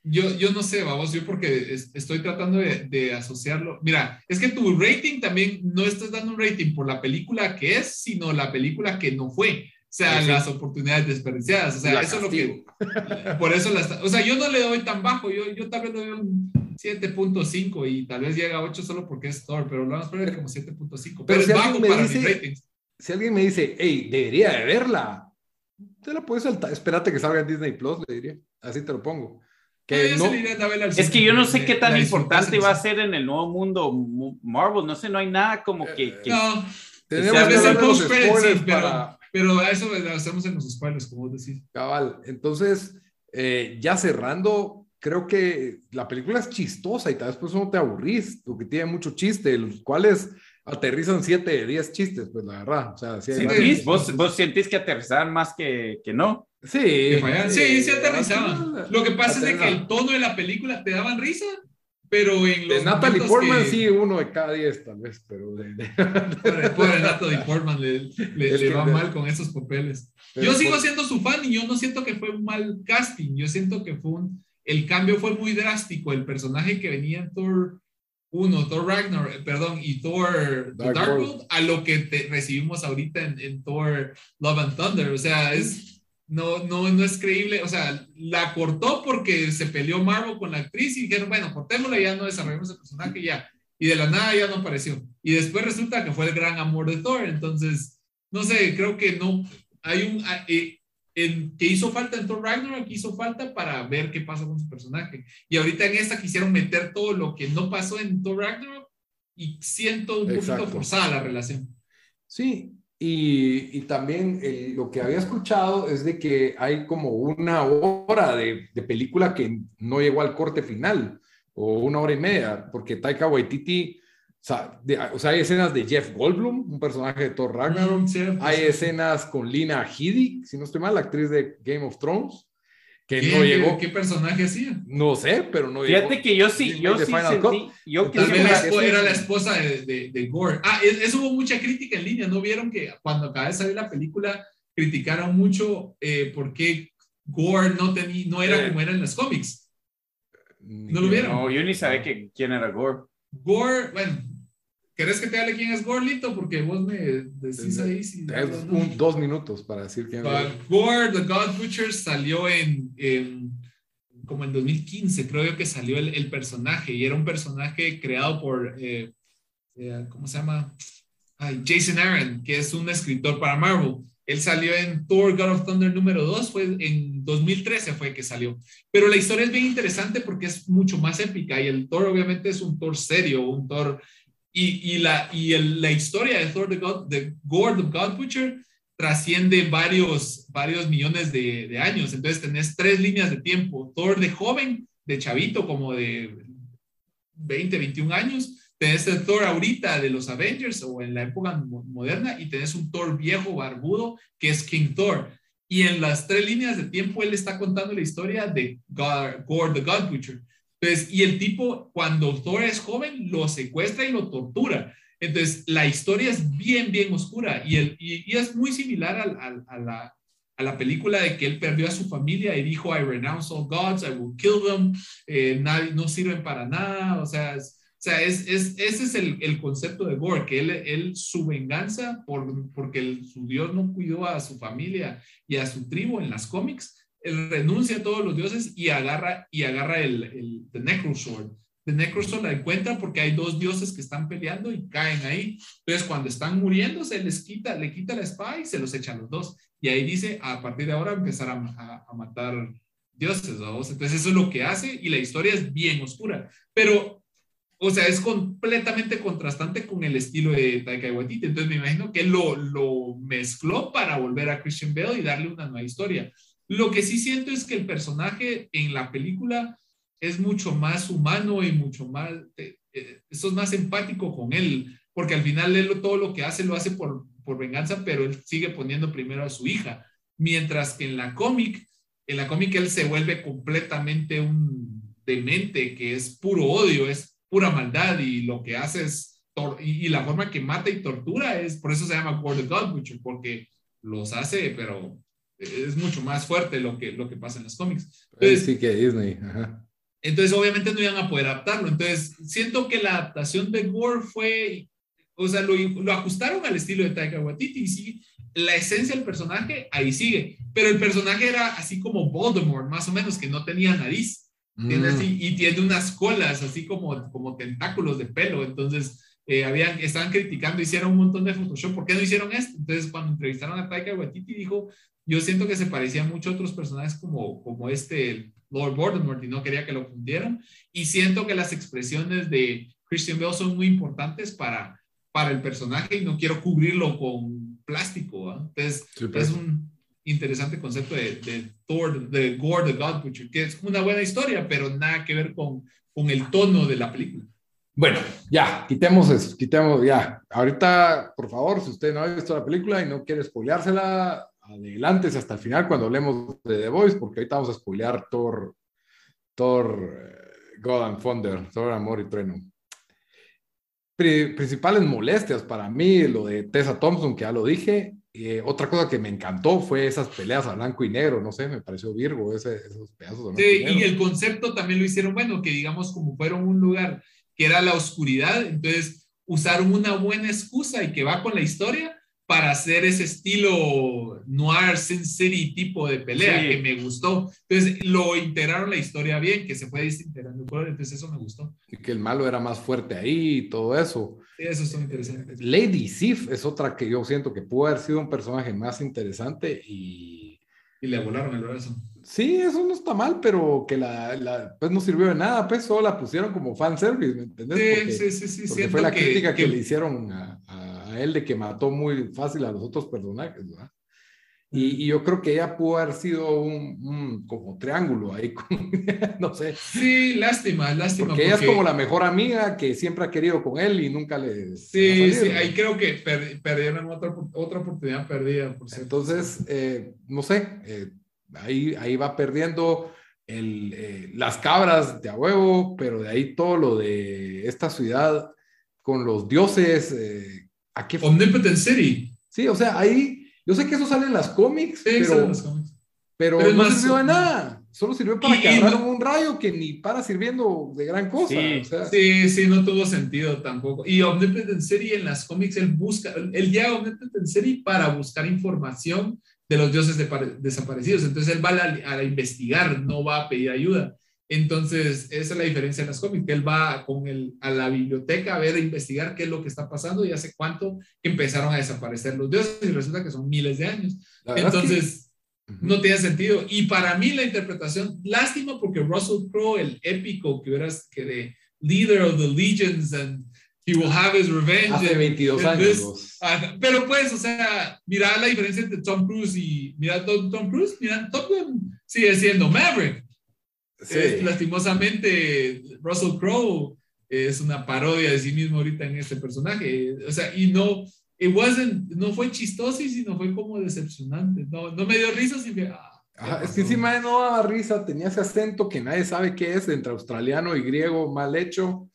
[SPEAKER 3] Yo, yo no sé, vamos, yo porque es- estoy tratando de, de asociarlo. Mira, es que tu rating también no estás dando un rating por la película que es, sino la película que no fue. O sea,
[SPEAKER 1] Sí, sí.
[SPEAKER 3] las oportunidades desperdiciadas. O sea,
[SPEAKER 1] La
[SPEAKER 3] eso es lo que. Por eso las. O sea, yo no le doy tan bajo. Yo, yo tal vez le doy un 7.5 y tal vez llega a 8 solo porque es Thor, pero lo vamos a poner como 7.5. Pero,
[SPEAKER 1] Pero
[SPEAKER 3] es
[SPEAKER 1] si
[SPEAKER 3] bajo
[SPEAKER 1] alguien me
[SPEAKER 3] para
[SPEAKER 1] dice-
[SPEAKER 3] mis ratings.
[SPEAKER 1] Si alguien me dice, hey, debería de verla, te la puedes saltar. Espérate que salga en Disney Plus, le diría. Así te lo pongo. Que no,
[SPEAKER 3] a
[SPEAKER 2] Es que yo no sé qué tan importante va a ser en el nuevo mundo Mu- Marvel. No sé, no hay nada como que... que-
[SPEAKER 3] No,
[SPEAKER 1] tenemos que hablar
[SPEAKER 3] en
[SPEAKER 1] de los spoilers
[SPEAKER 3] sí, pero-
[SPEAKER 1] para
[SPEAKER 3] pero a eso lo hacemos en los spoilers, como vos decís.
[SPEAKER 1] cabal. Entonces, eh, ya cerrando, creo que la película es chistosa y tal vez por eso no te aburrís, porque tiene mucho chiste, los cuales aterrizan 7 de 10 chistes, pues la verdad. O sea, sí.
[SPEAKER 2] ¿Vos, vos sentís que aterrizaban más que, que no?
[SPEAKER 1] Sí.
[SPEAKER 3] Sí, sí
[SPEAKER 1] al
[SPEAKER 3] aterrizaban. Lo que pasa es de que el tono de la película te daban risa, pero en los
[SPEAKER 1] De Natalie Portman
[SPEAKER 3] que-
[SPEAKER 1] sí, uno de cada 10 tal vez, pero de,
[SPEAKER 3] Pobre, pobre Natalie Portman le, le- le va
[SPEAKER 1] de-
[SPEAKER 3] mal con esos papeles.
[SPEAKER 1] pero
[SPEAKER 3] Yo sigo
[SPEAKER 1] por-
[SPEAKER 3] siendo su fan y yo no siento que fue un mal casting. Yo siento que fue un. El cambio fue muy drástico. El personaje que venía en Thor 1, Thor Ragnar, eh, perdón, y Thor
[SPEAKER 1] Dark
[SPEAKER 3] Dark
[SPEAKER 1] World.
[SPEAKER 3] World, a lo que te- recibimos ahorita en, en Thor Love and Thunder. O sea, es. No, no, no es creíble. O sea, la cortó porque se peleó Marvel con la actriz y dijeron, bueno, cortémosla, ya no desarrollamos el personaje, ya. Y de la nada ya no apareció. Y después resulta que fue el gran amor de Thor. Entonces, no sé, creo que no. Hay un. eh, en, que hizo falta en Thor Ragnarok, hizo falta para ver qué pasa con su personaje. Y ahorita en esta quisieron meter todo lo que no pasó en Thor Ragnarok y siento un
[SPEAKER 1] Exacto.
[SPEAKER 3] poquito forzada la relación.
[SPEAKER 1] Sí, y, y también lo que había escuchado es de que hay como una hora de, de película que no llegó al corte final, o una hora y media, porque Taika Waititi, o sea, de- o sea, hay escenas de Jeff Goldblum, un personaje de Thor Ragnarok,
[SPEAKER 3] Mm, sí,
[SPEAKER 1] hay escenas con Lina Headey, si no estoy mal, la actriz de Game of Thrones, que
[SPEAKER 3] ¿Qué,
[SPEAKER 1] no llegó,
[SPEAKER 3] ¿Qué personaje hacía?
[SPEAKER 1] no sé, pero no
[SPEAKER 2] Fíjate
[SPEAKER 1] llegó.
[SPEAKER 2] que yo sí, yo sí sentí, yo que
[SPEAKER 1] Tal
[SPEAKER 3] vez la era la esposa de, de, de Gore. Ah, es- eso hubo mucha crítica en línea. ¿No vieron que cuando acaba de salir la película criticaron mucho eh, por qué Gore no, tenía, no era
[SPEAKER 1] Eh.
[SPEAKER 3] como era en los cómics? ¿No lo vieron?
[SPEAKER 2] No, yo ni sabía que, quién era Gore.
[SPEAKER 3] Gore, bueno, ¿querés que te hable quién es Gore, Lito? Porque vos me decís ahí si...
[SPEAKER 1] Un- dos minutos para decir quién
[SPEAKER 3] Ah,
[SPEAKER 1] es.
[SPEAKER 3] Gore, The God Butcher, salió en, en- como en 2015, creo yo que salió el, el personaje, y era un personaje creado por, eh, eh, ¿cómo se llama? Ay, Jason Aaron, que es un escritor para Marvel. Él salió en Thor God of Thunder número 2, fue en 2013 fue que salió. Pero la historia es bien interesante porque es mucho más épica y el Thor obviamente es un Thor serio, un Thor... Y, la, y el- la historia de Thor, the God, de Gore, the God Butcher, trasciende varios, varios millones de, años. Entonces tenés tres líneas de tiempo. Thor de joven, de chavito, como de 20, 21 años. Tenés el Thor ahorita de los Avengers o en la época mo- moderna y tenés un Thor viejo, barbudo, que es King Thor. Y en las tres líneas de tiempo él está contando la historia de God- the God Butcher. Entonces, y el tipo, cuando Thor es joven, lo secuestra y lo tortura. Entonces, la historia es bien, bien oscura y, el, y, es muy similar a, la, a la película de que él perdió a su familia y dijo, I renounce all gods, I will kill them, eh, nadie, no sirven para nada, o sea, es, o sea, es, es, ese es el, el, concepto de Gore, que él, él su venganza por, porque su Dios no cuidó a su familia y a su tribu en las cómics, él renuncia a todos los dioses y agarra, y agarra el, el the Necrosword. The Necrosword la encuentra porque hay dos dioses que están peleando y caen ahí. Entonces, cuando están muriendo, se les quita, le quita la espada y se los echan los dos. Y ahí dice, a partir de ahora empezar a, a, matar dioses, ¿vamos? Entonces eso es lo que hace y la historia es bien oscura, pero, o sea, es completamente contrastante con el estilo de Taika Waititi. Entonces me imagino que lo, lo mezcló para volver a Christian Bale y darle una nueva historia. Lo que sí siento es que el personaje en la película es mucho más humano y mucho más, eh, eh, más empático con él, porque al final él todo lo que hace lo hace por, por venganza, pero él sigue poniendo primero a su hija. Mientras que en la cómic, en la cómic él se vuelve completamente un demente, que es puro odio, es pura maldad y lo que hace es, y, la forma que mata y tortura es, por eso se llama War the God Butcher, porque los hace, pero es mucho más fuerte lo que, lo que pasa en los cómics.
[SPEAKER 1] Entonces, sí que Disney.
[SPEAKER 3] Entonces, obviamente no iban a poder adaptarlo. Entonces, siento que la adaptación de Gore fue o sea, lo, lo, ajustaron al estilo de Taika Waititi y sí, la esencia del personaje ahí sigue, pero el personaje era así como Voldemort, más o menos, que no tenía nariz, mm. y tiene unas colas, así como, como tentáculos de pelo, entonces eh, habían, estaban criticando, hicieron un montón de Photoshop, ¿por qué no hicieron esto? Entonces cuando entrevistaron a Taika Waititi dijo, yo siento que se parecía mucho a otros personajes como, como este Lord Voldemort y no quería que lo fundieran, y siento que las expresiones de Christian Bale son muy importantes para para el personaje y no quiero cubrirlo con plástico. Entonces, es un interesante concepto de, de, Thor, de Gore the God Butcher, que es una buena historia, pero nada que ver con, con el tono de la película.
[SPEAKER 1] Bueno, ya, quitemos eso, quitemos ya. Ahorita, por favor, si usted no ha visto la película y no quiere spoileársela, adelante hasta el final cuando hablemos de The Voice, porque ahorita vamos a spoilear Thor, Thor, eh, God and Thunder, Thor, Amor y Trueno principales molestias para mí, lo de Tessa Thompson, que ya lo dije. Eh, otra cosa que me encantó fue esas peleas a blanco y negro, no sé, me pareció Virgo ese, esos pedazos.
[SPEAKER 3] De sí, y, el concepto también lo hicieron bueno, que digamos como fueron un lugar que era la oscuridad, entonces usaron una buena excusa y que va con la historia para hacer ese estilo noir Sin City tipo de pelea que me gustó. Entonces lo integraron la historia bien, que se fue desintegrando entonces eso me gustó.
[SPEAKER 1] Y que el malo era más fuerte ahí y todo eso.
[SPEAKER 3] Sí, eso es interesante.
[SPEAKER 1] Lady Sif es otra que yo siento que pudo haber sido un personaje más interesante y...
[SPEAKER 3] Y le volaron el brazo.
[SPEAKER 1] Sí, eso no está mal, pero que la, la, pues no sirvió de nada, pues solo la pusieron como fanservice, ¿me entendés?
[SPEAKER 3] Sí, sí, sí, sí.
[SPEAKER 1] fue la crítica que, le hicieron a, él de que mató muy fácil a los otros personajes, ¿verdad? Y, yo creo que ella pudo haber sido un, como triángulo ahí, no sé.
[SPEAKER 3] Sí, lástima, lástima.
[SPEAKER 1] Porque, ella es como la mejor amiga que siempre ha querido con él y nunca le...
[SPEAKER 3] Sí, sí, ahí creo que perdieron otra, otra oportunidad perdida. Por
[SPEAKER 1] Entonces, eh, no sé, eh, ahí, ahí va perdiendo el, eh, las cabras de a huevo, pero de ahí todo lo de esta ciudad con los dioses
[SPEAKER 3] ¿A qué Omnipotent City.
[SPEAKER 1] Sí, o sea, ahí, yo sé que eso sale en las cómics, pero, pero, no sirvió de nada. Solo sirvió para que agarraron un rayo que ni para sirviendo de gran cosa.
[SPEAKER 3] Sí, sí, no tuvo sentido tampoco. Y Omnipotent City en las cómics, él busca, él llega a Omnipotent City para buscar información de los dioses desaparecidos. Entonces él va a, a, investigar, no va a pedir ayuda. Entonces, esa es la diferencia en las cómics, que él va con el, a la biblioteca a ver, a investigar qué es lo que está pasando y hace cuánto empezaron a desaparecer los dioses y resulta que son miles de años. Entonces, no tiene sentido. Y para mí la interpretación, lástima porque Russell Crowe, el épico que verás que de Leader of the Legions and He will have his revenge.
[SPEAKER 1] Hace 22 años.
[SPEAKER 3] Ah, pero pues, o sea, mira la diferencia entre Tom Cruise y, mira Tom, Tom Cruise, mira, Tom Cruise sigue siendo Maverick lastimosamente, Russell Crowe es una parodia de sí mismo ahorita en este personaje. O sea, y no, it wasn't, no fue chistoso, sino fue como decepcionante. No, no me dio risa, sino
[SPEAKER 1] ah, es que encima no daba risa, tenía ese acento que nadie sabe qué es, entre australiano y griego mal hecho,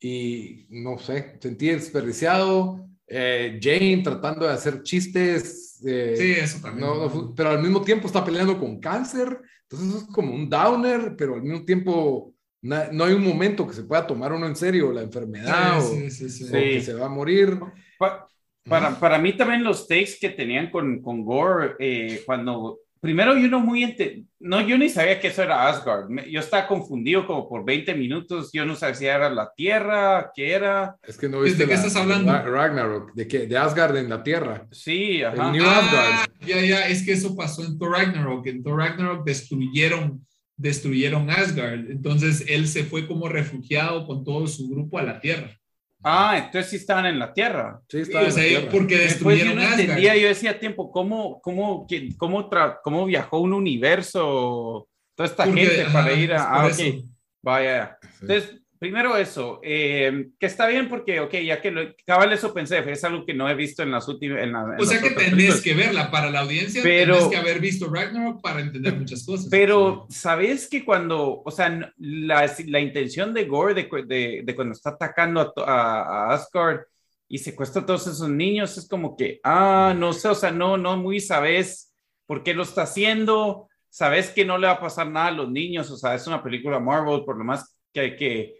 [SPEAKER 1] y no sé, sentí desperdiciado. Eh, Jane tratando de hacer chistes eh,
[SPEAKER 3] Sí, eso también.
[SPEAKER 1] no- no fu- pero al mismo tiempo está peleando con cáncer, entonces es como un downer, pero al mismo tiempo no hay un momento que se pueda tomar uno en serio la enfermedad o,
[SPEAKER 3] Sí, sí, sí,
[SPEAKER 1] o que se va a morir.
[SPEAKER 2] Pa- para, para mí también los takes que tenían con, con Gore, eh, cuando primero yo no muy ente- no yo ni sabía que eso era Asgard, Me- yo estaba confundido como por 20 minutos, yo no sabía si era la Tierra, qué era,
[SPEAKER 1] Es que no
[SPEAKER 3] ¿Desde
[SPEAKER 1] viste
[SPEAKER 3] qué
[SPEAKER 1] la-
[SPEAKER 3] estás hablando?
[SPEAKER 1] Ra- Ragnarok, de, que, de Asgard en la Tierra.
[SPEAKER 2] sí, ajá.
[SPEAKER 1] El New
[SPEAKER 3] Ah,
[SPEAKER 1] Asgard.
[SPEAKER 3] ya, ya, es que eso pasó en Thor Ragnarok. En Thor Ragnarok destruyeron, destruyeron Asgard. Entonces él se fue como refugiado con todo su grupo a la Tierra.
[SPEAKER 2] Ah, entonces sí estaban en la Tierra.
[SPEAKER 1] Sí,
[SPEAKER 3] Sí,
[SPEAKER 1] está en
[SPEAKER 3] o sea,
[SPEAKER 1] la Tierra.
[SPEAKER 3] porque
[SPEAKER 2] Después yo
[SPEAKER 3] destruyeron
[SPEAKER 2] no
[SPEAKER 3] Asgard.
[SPEAKER 2] entendía, yo decía tiempo, ¿cómo, cómo, cómo, tra- cómo viajó un universo, toda esta
[SPEAKER 3] Porque,
[SPEAKER 2] gente
[SPEAKER 3] ajá,
[SPEAKER 2] para ir a... Ah, ok, vaya.
[SPEAKER 1] Sí.
[SPEAKER 2] Entonces, primero eso, eh, que está bien porque, ok, ya que lo, cabal eso pensé, es algo que no he visto en las últimas... En la- en
[SPEAKER 3] O sea que tenés
[SPEAKER 2] películas.
[SPEAKER 3] que verla para la audiencia,
[SPEAKER 2] Pero-
[SPEAKER 3] tenés que haber visto Ragnarok para entender muchas cosas.
[SPEAKER 2] Pero, ¿sabes que cuando, o sea, la, la intención de Gore de, de, de cuando está atacando a, a, a Asgard y secuestra a todos esos niños, es como que, ah, no sé, o sea, no, no muy sabes por qué lo está haciendo, sabes que no le va a pasar nada a los niños, o sea, es una película Marvel, por lo más que hay que,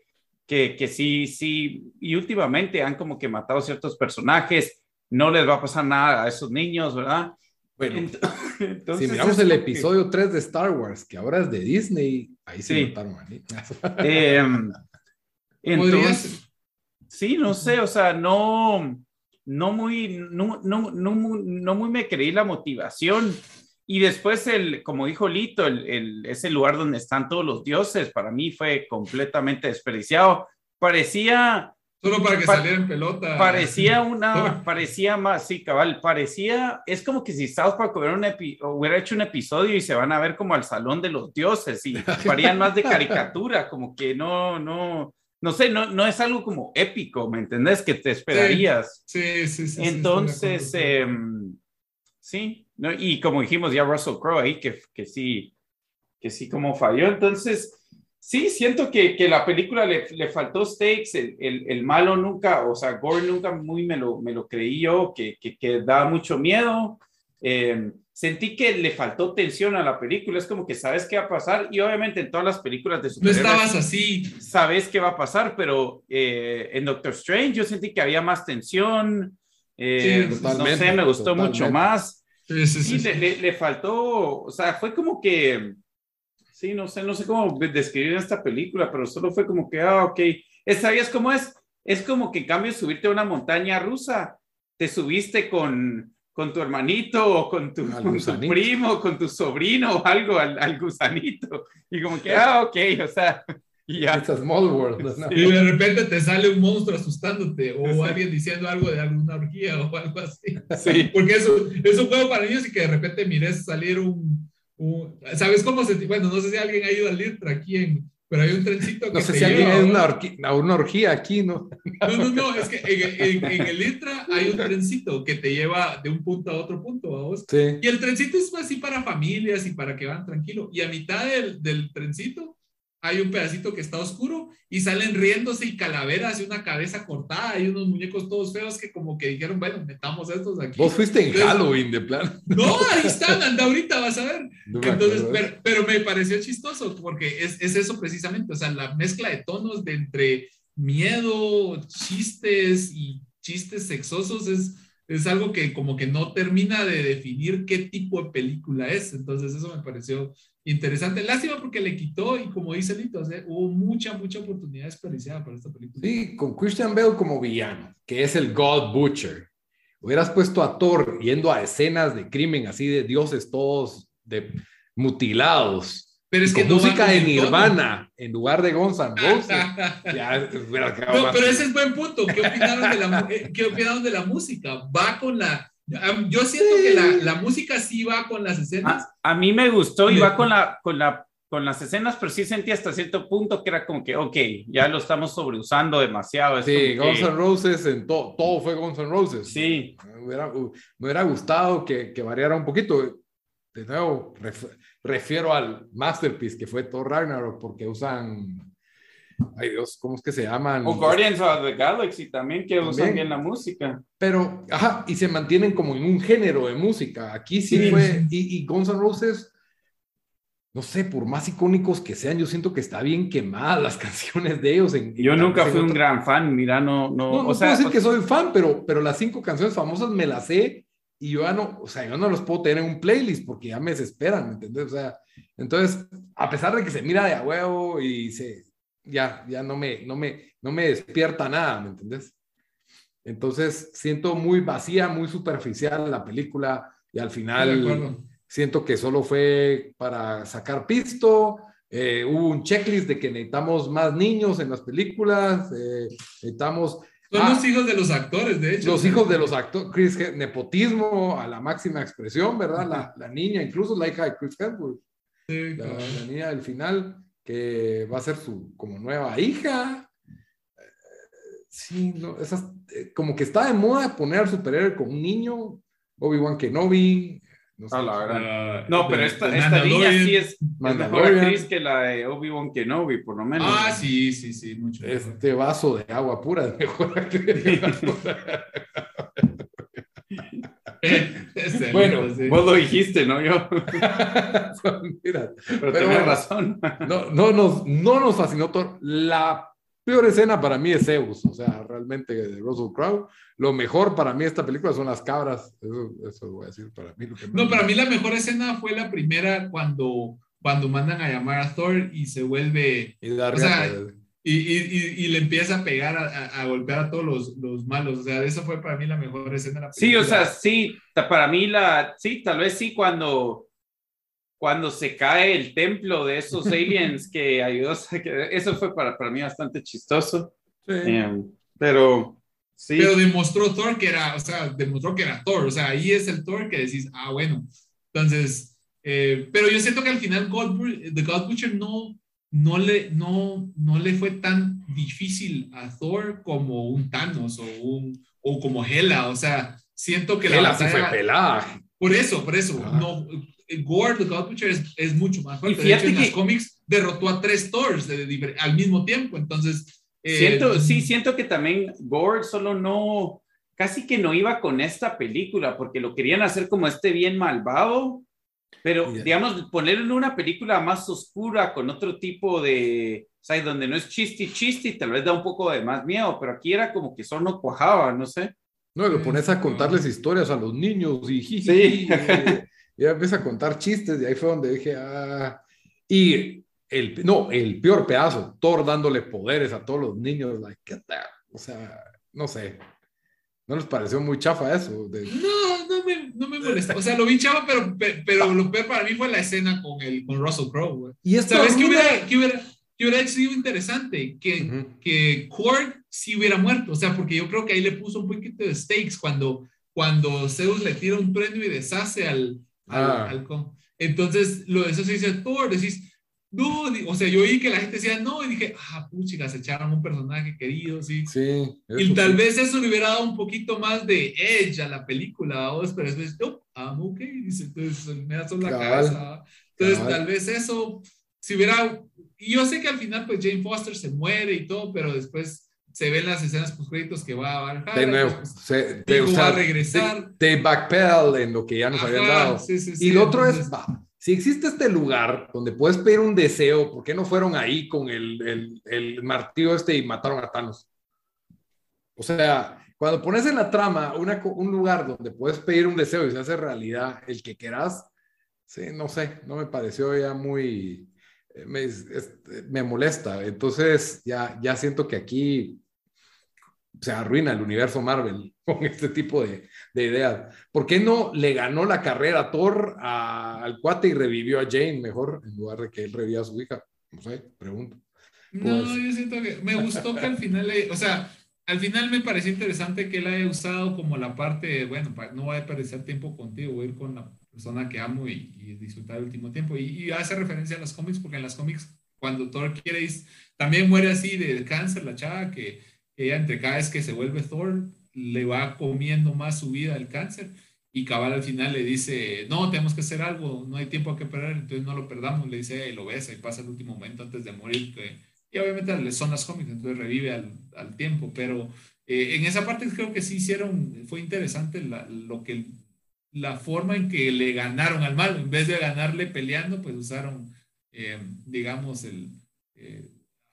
[SPEAKER 2] que, que sí, sí, y últimamente han como que matado ciertos personajes, no les va a pasar nada a esos niños, ¿verdad?
[SPEAKER 1] Bueno,
[SPEAKER 2] Ent- entonces
[SPEAKER 1] si miramos el
[SPEAKER 2] como que-
[SPEAKER 1] episodio 3 de Star Wars, que ahora es de Disney, ahí sí,
[SPEAKER 2] Sí.
[SPEAKER 1] mataron a niños.
[SPEAKER 2] Em, entonces, sí, no sé, o sea, no, no muy, no, no, no, no muy me creí la motivación. Y después, el, como dijo Lito, el, el- ese lugar donde están todos los dioses, para mí fue completamente desperdiciado. Parecía,
[SPEAKER 3] Solo para que
[SPEAKER 2] Pa-
[SPEAKER 3] saliera en pelota.
[SPEAKER 2] parecía una, parecía más, sí, cabal, parecía, es como que si South Park hubiera, un epi- hubiera hecho un episodio y se van a ver como al salón de los dioses y harían más de caricatura, como que no, no, no sé, no, no es algo como épico, ¿me entendés? Que te esperarías.
[SPEAKER 3] Sí, sí, sí. sí,
[SPEAKER 2] Entonces,
[SPEAKER 3] estoy de acuerdo.
[SPEAKER 2] em, sí, ¿no? y como dijimos ya Russell Crowe ahí, que, que sí, que sí como falló, entonces, sí, siento que, que la película le, le faltó stakes, el, el, el malo nunca, o sea, Gore nunca muy me lo, me lo creí yo, que, que, que da mucho miedo, Em, sentí que le faltó tensión a la película, es como que sabes qué va a pasar, y obviamente en todas las películas de
[SPEAKER 3] no
[SPEAKER 2] superhéroes
[SPEAKER 3] estabas así.
[SPEAKER 2] sabes qué va a pasar, pero eh, en Doctor Strange yo sentí que había más tensión. eh,
[SPEAKER 3] Sí,
[SPEAKER 2] no sé, me gustó
[SPEAKER 1] totalmente.
[SPEAKER 2] mucho más.
[SPEAKER 3] Sí, sí,
[SPEAKER 2] Sí,
[SPEAKER 3] sí.
[SPEAKER 2] le, le- le faltó, o sea, fue como que, sí, no sé, no sé cómo describir esta película, pero solo fue como que, ah, ok, ¿sabías cómo es? Es como que en cambio subirte a una montaña rusa, te subiste con, con tu hermanito o con tu, con tu primo, con tu sobrino o algo al, al gusanito. Y como que, ah, ok, o sea, y ya.
[SPEAKER 1] It's a small world. ¿no?
[SPEAKER 3] Y de repente te sale un monstruo asustándote o alguien diciendo algo de alguna orgía o algo así.
[SPEAKER 2] Sí.
[SPEAKER 3] Porque eso es un juego para niños y que de repente mires salir un, un- ¿sabes cómo se, bueno, no sé si alguien ha ido al Litra aquí en, pero hay un trencito que
[SPEAKER 1] No sé
[SPEAKER 3] te
[SPEAKER 1] si alguien
[SPEAKER 3] lleva,
[SPEAKER 1] es una, orqui- a una orgía aquí, ¿no?
[SPEAKER 3] No, no, no, es que en, en- en el Litra hay un trencito que te lleva de un punto a otro punto, vamos.
[SPEAKER 1] Sí.
[SPEAKER 3] Y el trencito es así para familias y para que van tranquilo. Y a mitad del, del trencito hay un pedacito que está oscuro y salen riéndose y calaveras y una cabeza cortada y unos muñecos todos feos que como que dijeron, bueno, metamos estos aquí.
[SPEAKER 1] Vos fuiste en
[SPEAKER 3] Entonces-
[SPEAKER 1] Halloween, de plan.
[SPEAKER 3] No, ahí están, anda ahorita, vas a ver.
[SPEAKER 1] No
[SPEAKER 3] Entonces, pero, pero me pareció chistoso porque es, es eso precisamente, o sea, la mezcla de tonos de entre miedo, chistes y chistes sexosos es, es algo que como que no termina de definir qué tipo de película es. Entonces, eso me pareció interesante. Lástima porque le quitó y como dice Lito, sea, hubo mucha, mucha oportunidad desperdiciada para esta película.
[SPEAKER 1] Sí, con Christian Bale como villano, que es el God Butcher. Hubieras puesto a Thor yendo a escenas de crimen así de dioses todos de mutilados.
[SPEAKER 3] Pero es
[SPEAKER 1] y
[SPEAKER 3] que
[SPEAKER 1] con
[SPEAKER 3] no
[SPEAKER 1] música de. Nirvana en lugar de Guns N' Roses. ya quedado
[SPEAKER 3] No, pero ese es buen punto. ¿Qué opinaron de la, eh, ¿qué opinaron de la música? Va con la... Yo siento que la, la música sí va con las escenas.
[SPEAKER 2] A, a mí me gustó y va con, la, con, la, con las escenas, pero sí sentí hasta cierto punto que era como que, ok, ya lo estamos sobreusando demasiado. es
[SPEAKER 1] Sí, Guns
[SPEAKER 2] que-
[SPEAKER 1] N' Roses en todo, todo fue Guns N' Roses.
[SPEAKER 2] Sí,
[SPEAKER 1] Me hubiera, me hubiera gustado que, que variara un poquito. De nuevo, refiero al masterpiece que fue Thor Ragnarok, porque usan ay Dios, ¿cómo es que se llaman?
[SPEAKER 2] O Guardians of the Galaxy también, que usan bien la música.
[SPEAKER 1] Pero, ajá, y se mantienen como en un género de música. Aquí sí, fue, y, y Guns N' Roses, no sé, por más icónicos que sean, yo siento que está bien quemadas las canciones de ellos. En,
[SPEAKER 2] yo nunca fui un gran fan, mira, no, no,
[SPEAKER 1] no, no
[SPEAKER 2] o sea,
[SPEAKER 1] puedo decir que soy fan, pero, pero las cinco canciones famosas me las sé y yo ya no, o sea, yo no los puedo tener en un playlist porque ya me desesperan, ¿me entiendes? O sea, entonces, a pesar de que se mira de a huevo y se, ya, ya no me, no me, no me despierta nada, ¿me entiendes? Entonces, siento muy vacía, muy superficial la película y al final siento que solo fue para sacar pisto. Eh, hubo un checklist de que necesitamos más niños en las películas, eh, necesitamos
[SPEAKER 3] son los ah. hijos de los actores, de hecho.
[SPEAKER 1] Los hijos de los actores, Chris, nepotismo a la máxima expresión, ¿verdad? La, la niña, incluso la hija de Chris Hemsworth. Sí, la, la, niña del final, que va a ser su como nueva hija. Sí, no, esas, eh, como que está de moda poner al superhéroe con un niño, Obi-Wan Kenobi,
[SPEAKER 2] no, sé, la verdad. no, pero esta, esta niña sí es, mejor actriz que la de Obi-Wan Kenobi, por lo menos.
[SPEAKER 3] Ah, sí, sí, sí, mucho.
[SPEAKER 1] Este vaso de agua pura es mejor actriz.
[SPEAKER 2] bueno, vos lo dijiste, ¿no? Yo.
[SPEAKER 1] Mira,
[SPEAKER 2] pero, pero razón.
[SPEAKER 1] no, no, nos, no nos fascinó todo. La peor escena para mí es Zeus, o sea, realmente de Russell Crowe. Lo mejor para mí de esta película son las cabras, eso, eso voy a decir para mí.
[SPEAKER 3] no, para mí la mejor escena fue la primera cuando, cuando mandan a llamar a Thor y se vuelve...
[SPEAKER 1] Y, o sea,
[SPEAKER 3] y, y, y, le empieza a pegar, a, a, golpear a todos los, los, malos. O sea, eso fue para mí la mejor escena de la
[SPEAKER 2] película. Sí, o sea, sí, para mí la, sí, tal vez sí cuando cuando se cae el templo de esos aliens que ayudó, que eso fue para, para mí bastante chistoso. Sí. Eh, pero sí.
[SPEAKER 3] Pero demostró Thor que era, o sea, demostró que era Thor, o sea, ahí es el Thor que decís, ah, bueno, entonces, eh, pero yo siento que al final God, The God Butcher no, no, le, no, no le fue tan difícil a Thor como un Thanos o, un, o como Hela, o sea, siento que
[SPEAKER 1] Hela la batalla, sí fue pelada.
[SPEAKER 3] Por eso, por eso, no, Gore, The God Butcher, es, es, mucho más fuerte. De hecho, en que... los cómics derrotó a tres Thors de, de, al mismo tiempo, entonces...
[SPEAKER 2] Eh, siento, sí, siento que también Gore solo no, casi que no iba con esta película, porque lo querían hacer como este bien malvado, pero yeah. digamos, ponerlo en una película más oscura, con otro tipo de, o sea, donde no es chisti chisti, tal vez da un poco de más miedo, pero aquí era como que solo no cuajaba, no sé.
[SPEAKER 1] No, lo pones a contarles historias a los niños y
[SPEAKER 2] sí.
[SPEAKER 1] Y empieza a contar chistes y ahí fue donde dije, ah, y el, no, el peor pedazo, Thor dándole poderes a todos los niños, like, ¿qué tal? O sea, no sé, ¿no les pareció muy chafa eso? De...
[SPEAKER 3] No, no me, no me molesta, o sea, lo vi chafa, pero, pero lo peor para mí fue la escena con, el, con Russell Crowe, güey.
[SPEAKER 1] Y esto
[SPEAKER 3] ¿Sabes qué hubiera, qué hubiera, qué hubiera sido interesante? Que, uh -huh. que Korg sí hubiera muerto, o sea, porque yo creo que ahí le puso un poquito de stakes cuando, cuando Zeus le tira un trueno y deshace al
[SPEAKER 1] Ah.
[SPEAKER 3] Al, al, entonces, lo de eso se dice Thor, decís, no, o sea, yo oí que la gente decía no, y dije, ah, puchica, se echaron un personaje querido, sí.
[SPEAKER 1] Sí.
[SPEAKER 3] Y tal sí. vez eso le hubiera dado un poquito más de edge a la película, ¿vos? pero después, no, I'm okay, dice, entonces me da la cabeza. Entonces, Cabal. tal vez eso, si hubiera, y yo sé que al final, pues Jane Foster se muere y todo, pero después se ven las escenas post créditos que va a bajar.
[SPEAKER 1] De nuevo, se, de,
[SPEAKER 3] o sea, va a regresar.
[SPEAKER 1] De, backpedal en lo que ya nos Ajá, habían dado.
[SPEAKER 3] Sí, sí, sí,
[SPEAKER 1] y lo otro entonces... es, si existe este lugar donde puedes pedir un deseo, ¿por qué no fueron ahí con el, el, el martillo este y mataron a Thanos? O sea, cuando pones en la trama una, un lugar donde puedes pedir un deseo y se hace realidad el que quieras, sí, no sé, no me pareció ya muy, me, es, me, molesta. Entonces ya, ya siento que aquí se arruina el universo Marvel con este tipo de, de ideas. ¿Por qué no le ganó la carrera a Thor a, al cuate y revivió a Jane mejor en lugar de que él reviviera a su hija? No sé, pregunto.
[SPEAKER 3] Pues... No, yo siento que me gustó que al final, o sea, al final me pareció interesante que él haya usado como la parte, de, bueno, no voy a perder tiempo contigo, voy a ir con la persona que amo y, y disfrutar el último tiempo. Y, y, hace referencia a las cómics, porque en las cómics, cuando Thor quiere, también muere así de cáncer la chava, que ella entre cada vez que se vuelve Thor, le va comiendo más su vida el cáncer. Y Cabal al final le dice, no, tenemos que hacer algo, no hay tiempo a que perder, entonces no lo perdamos. Le dice, y lo besa y pasa el último momento antes de morir, que, y obviamente son las cómics, entonces revive al, al tiempo, pero eh, en esa parte creo que sí hicieron, fue interesante la, lo que, la forma en que le ganaron al malo, en vez de ganarle peleando, pues usaron, eh, digamos, el, eh,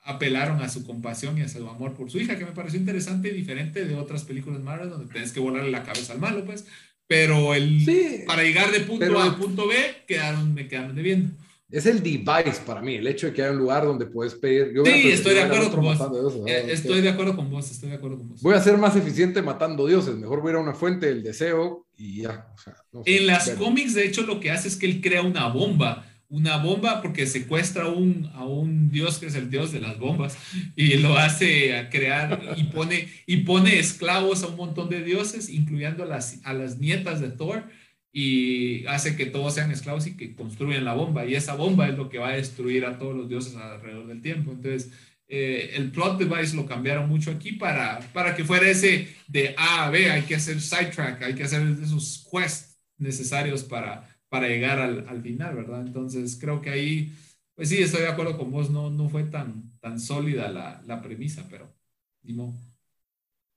[SPEAKER 3] apelaron a su compasión y a su amor por su hija, que me pareció interesante y diferente de otras películas Marvel donde tienes que volarle la cabeza al malo, pues, pero el, para llegar de punto A a punto B, quedaron, me quedaron debiendo
[SPEAKER 1] es el device para mí, el hecho de que haya un lugar donde puedes pedir.
[SPEAKER 3] sí, estoy de acuerdo con vos. Eh, estoy de acuerdo con vos, estoy de acuerdo con vos.
[SPEAKER 1] Voy a ser más eficiente matando dioses, mejor voy a ir a una fuente del deseo y ya.
[SPEAKER 3] en las cómics, de hecho, lo que hace es que él crea una bomba. Una bomba porque secuestra a un, a un dios que es el dios de las bombas y lo hace a crear y pone, y pone esclavos a un montón de dioses, incluyendo a las, a las nietas de Thor y hace que todos sean esclavos y que construyan la bomba. Y esa bomba es lo que va a destruir a todos los dioses alrededor del tiempo. Entonces, eh, el plot device lo cambiaron mucho aquí para, para que fuera ese de A a B, hay que hacer sidetrack, hay que hacer esos quests necesarios para, para llegar al, al, final, ¿verdad? Entonces, creo que ahí, pues sí, estoy de acuerdo con vos, no, no fue tan, tan sólida la, la premisa, pero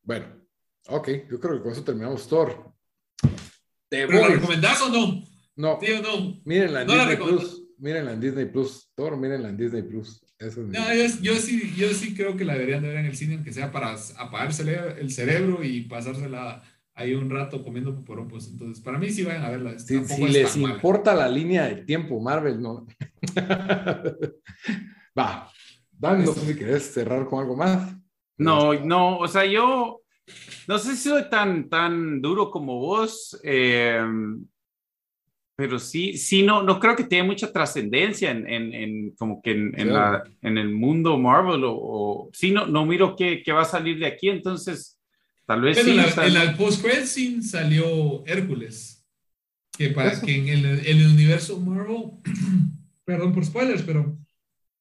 [SPEAKER 1] Bueno, ok, yo creo que con eso terminamos Thor.
[SPEAKER 3] ¿Pero la recomendás o no?
[SPEAKER 1] No.
[SPEAKER 3] ¿Sí o no?
[SPEAKER 1] Mírenla en Disney Plus. Mírenla en Disney Plus. Thor, mírenla en Disney Plus. Eso
[SPEAKER 3] no, yo, sí, yo sí creo que la deberían de ver en el cine, aunque sea para apagarse el cerebro y pasársela ahí un rato comiendo poporopos. Entonces, para mí sí vayan a verla.
[SPEAKER 1] si les importa la línea de tiempo, Marvel, no. Va. Dan, no sé si querés cerrar con algo más.
[SPEAKER 2] No, no, o sea, yo no sé si soy tan, tan duro como vos, eh, pero sí, sí, no, no creo que tenga mucha trascendencia en, en, en, como que en, en, la, en, el mundo Marvel o, o sí, no, no miro qué, qué, va a salir de aquí, entonces tal vez
[SPEAKER 3] sí. En la, post-credit scene salió Hércules, que para que en el, en el universo Marvel, perdón por spoilers, pero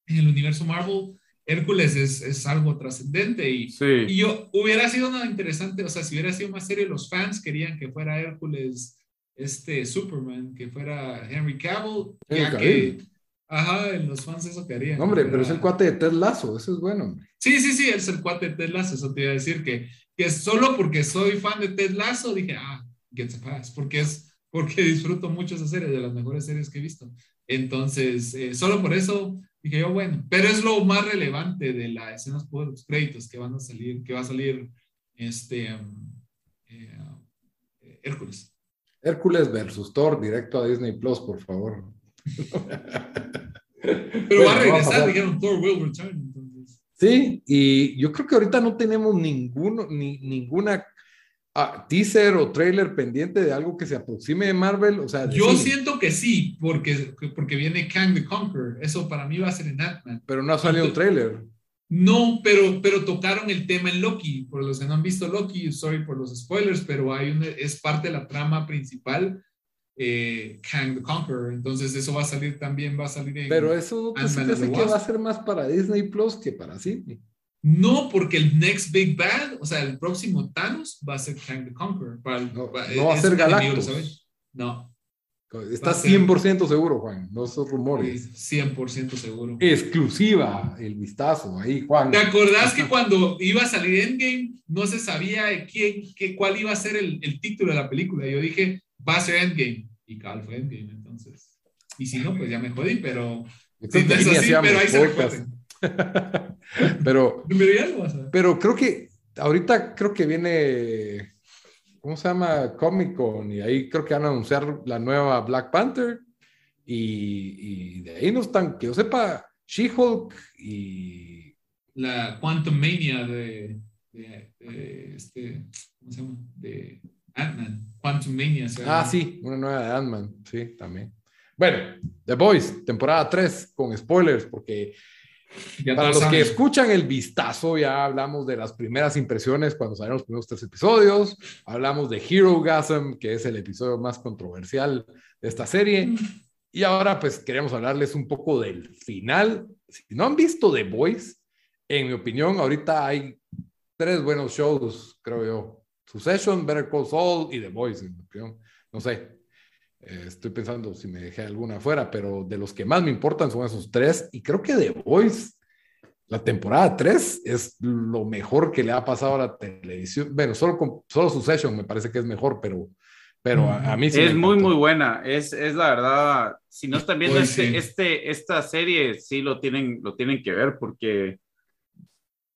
[SPEAKER 3] en el universo Marvel Hércules es, es algo trascendente y, y, yo hubiera sido una interesante, o sea, si hubiera sido más serio, los fans querían que fuera Hércules este Superman, que fuera Henry Cavill, ya que, ajá, los fans eso querían.
[SPEAKER 1] hombre, pero es el cuate de Ted Lasso, eso es bueno.
[SPEAKER 3] Sí, sí, sí, es el cuate de Ted Lasso, eso te iba a decir que, que solo porque soy fan de Ted Lasso dije, ah, gets a pass, porque es, porque disfruto mucho esa serie, de las mejores series que he visto. Entonces, eh, solo por eso Dije yo, bueno, pero es lo más relevante de la escenas por los créditos que van a salir, que va a salir este um, eh, Hércules.
[SPEAKER 1] Hércules versus Thor, directo a Disney Plus, por favor.
[SPEAKER 3] pero va a regresar, dijeron Thor will return. Entonces.
[SPEAKER 1] Sí, y yo creo que ahorita no tenemos ninguno, ni, ninguna Ah, teaser o trailer pendiente de algo que se aproxime de Marvel? O sea,
[SPEAKER 3] yo siento que sí, porque, porque viene Kang the Conqueror. Eso para mí va a ser en Ant-Man.
[SPEAKER 1] Pero no ha salido un trailer.
[SPEAKER 3] No, pero, pero tocaron el tema en Loki. Por los que no han visto Loki, sorry por los spoilers, pero hay un, es parte de la trama principal. Eh, Kang the Conqueror. Entonces, eso va a salir también, va a salir en.
[SPEAKER 1] Pero eso pues, parece que va a ser más para Disney Plus que para Disney.
[SPEAKER 3] No, porque el next big bad, o sea, el próximo Thanos va a ser Kang the Conqueror.
[SPEAKER 1] no, va, a ser Galactus.
[SPEAKER 3] No.
[SPEAKER 1] Estás 100% seguro, Juan, no son rumores.
[SPEAKER 3] 100% seguro.
[SPEAKER 1] Exclusiva, el vistazo ahí, Juan.
[SPEAKER 3] ¿Te acordás que cuando iba a salir Endgame no se sabía quién, qué, cuál iba a ser el, el, título de la película? Yo dije, va a ser Endgame. Y cuál fue Endgame, entonces. Y si no, pues ya me jodí, pero... Si no es así, pero ahí se recuerden.
[SPEAKER 1] pero, pero creo que ahorita creo que viene, ¿cómo se llama? Comic Con y ahí creo que van a anunciar la nueva Black Panther y, de ahí no están, que yo sepa, She-Hulk y...
[SPEAKER 3] La Quantum Mania de, de, este, ¿cómo se llama? De Ant-Man. Quantum Mania.
[SPEAKER 1] Ah, sí, una nueva de Ant-Man, sí, también. Bueno, The Boys, temporada 3, con spoilers, porque para los que escuchan el vistazo, ya hablamos de las primeras impresiones cuando salieron los primeros tres episodios. Hablamos de Hero Gasm, que es el episodio más controversial de esta serie. Y ahora, pues, queremos hablarles un poco del final. Si no han visto The Voice, en mi opinión, ahorita hay tres buenos shows, creo yo. Succession, Better Call Saul y The Voice, en mi opinión. No sé. Eh, estoy pensando si me dejé alguna afuera, pero de los que más me importan son esos tres. Y creo que The Voice la temporada 3 es lo mejor que le ha pasado a la televisión. Bueno, solo, con, solo Succession me parece que es mejor, pero, pero a, mí sí
[SPEAKER 2] Es muy, muy buena. Es, es la verdad, si no están viendo este, este, esta serie, sí lo tienen, lo tienen que ver porque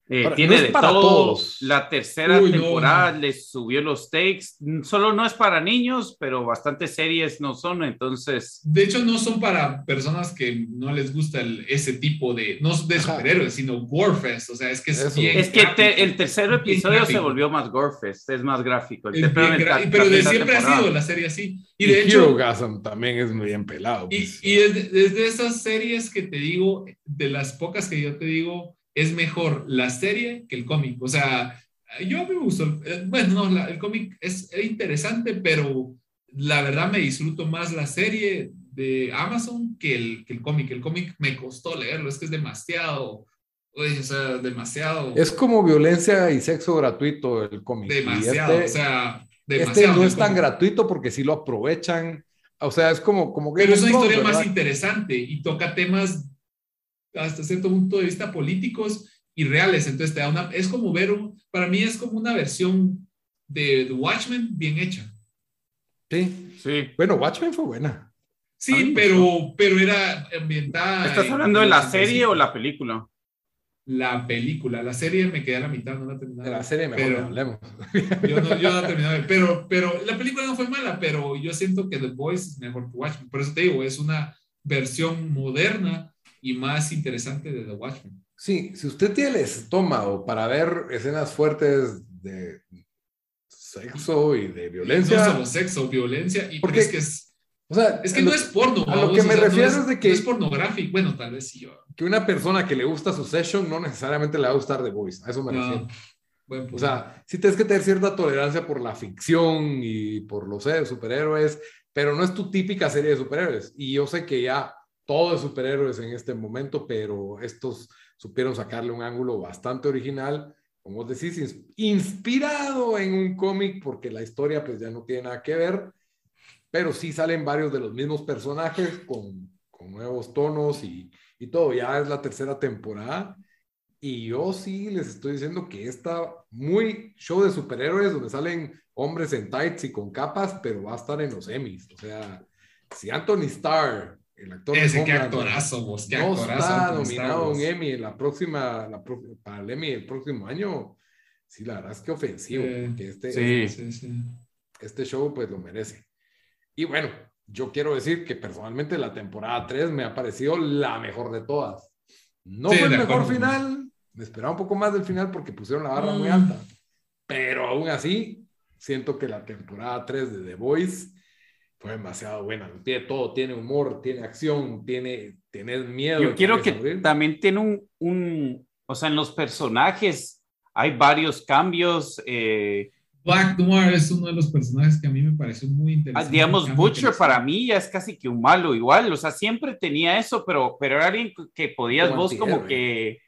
[SPEAKER 2] eh, tiene de todo. Todos. La tercera temporada les subió los takes. Solo no es para niños, pero bastantes series no son, entonces.
[SPEAKER 3] De hecho, no son para personas que no les gusta ese tipo de, no de superhéroes, sino Gorefest. O sea, es que es,
[SPEAKER 2] es que el tercer episodio se volvió más Gorefest, es más gráfico.
[SPEAKER 3] pero de siempre ha sido la serie así. Y, de hecho.
[SPEAKER 1] también es muy bien pelado.
[SPEAKER 3] Y, pues. y desde esas series que te digo, de las pocas que yo te digo es mejor la serie que el cómic. O sea, yo a mí me gustó. Eh, bueno, no, el cómic es interesante, pero la verdad me disfruto más la serie de Amazon que el, que el cómic. El cómic me costó leerlo, es que es demasiado. o sea, demasiado.
[SPEAKER 1] Es como violencia y sexo gratuito el cómic.
[SPEAKER 3] Demasiado, este, o sea,
[SPEAKER 1] demasiado. Este no es tan gratuito porque sí lo aprovechan. O sea, es como, como
[SPEAKER 3] Pero es una historia más interesante y toca temas hasta cierto punto de vista políticos y reales. Entonces, te da una, es como ver, un, para mí es como una versión de The Watchmen bien hecha.
[SPEAKER 1] Sí, sí. Bueno, Watchmen fue buena.
[SPEAKER 3] Sí, pero, pero era ambientada.
[SPEAKER 2] ¿Estás hablando de la serie o la película?
[SPEAKER 3] La película, la serie me quedé a la mitad, no la terminé.
[SPEAKER 1] De la serie mejor pero, hablemos.
[SPEAKER 3] Yo no, yo no la terminé, pero, pero la película no fue mala, pero yo siento que The Voice es mejor que Watchmen. Por eso te digo, es una versión moderna y más interesante de The Watchmen.
[SPEAKER 1] Sí, si usted tiene el estómago para ver escenas fuertes de sexo y de violencia.
[SPEAKER 3] No solo sexo, violencia, y porque es que es.
[SPEAKER 1] O sea,
[SPEAKER 3] es que no es porno.
[SPEAKER 1] A lo que me refiero es, de que.
[SPEAKER 3] No es pornográfico. Bueno, tal vez sí yo.
[SPEAKER 1] Que una persona que le gusta su session no necesariamente le va a gustar The Voice. A eso me refiero. o sea, sí tienes que tener cierta tolerancia por la ficción y por los superhéroes, pero no es tu típica serie de superhéroes. Y yo sé que ya todo de superhéroes en este momento, pero estos supieron sacarle un ángulo bastante original, como vos decís, inspirado en un cómic, porque la historia pues ya no tiene nada que ver, pero sí salen varios de los mismos personajes con, con nuevos tonos y, y todo. Ya es la tercera temporada. Y yo sí les estoy diciendo que está muy show de superhéroes donde salen hombres en tights y con capas, pero va a estar en los Emmys. O sea, si Anthony Starr el actor
[SPEAKER 3] Ese, qué actorazo, vos, qué no
[SPEAKER 1] está nominado un Emmy en la próxima, la, para el Emmy el próximo año. Sí, la verdad es que ofensivo. que este, sí, este, este show pues lo merece. Y bueno, yo quiero decir que personalmente la temporada 3 me ha parecido la mejor de todas. No fue el mejor final, me esperaba un poco más del final porque pusieron la barra muy mm. alta, pero aún así siento que la temporada 3 de The Voice fue demasiado buena. Tiene todo, tiene humor, tiene acción, tiene, tiene miedo.
[SPEAKER 2] Yo quiero que también tiene un, un, o sea, en los personajes hay varios cambios. Eh,
[SPEAKER 3] Black Noir es uno de los personajes que a mí me pareció muy ah, interesante.
[SPEAKER 2] digamos, Butcher para mí ya es casi que un malo igual, o sea, siempre tenía eso, pero, pero era alguien que podías vos como que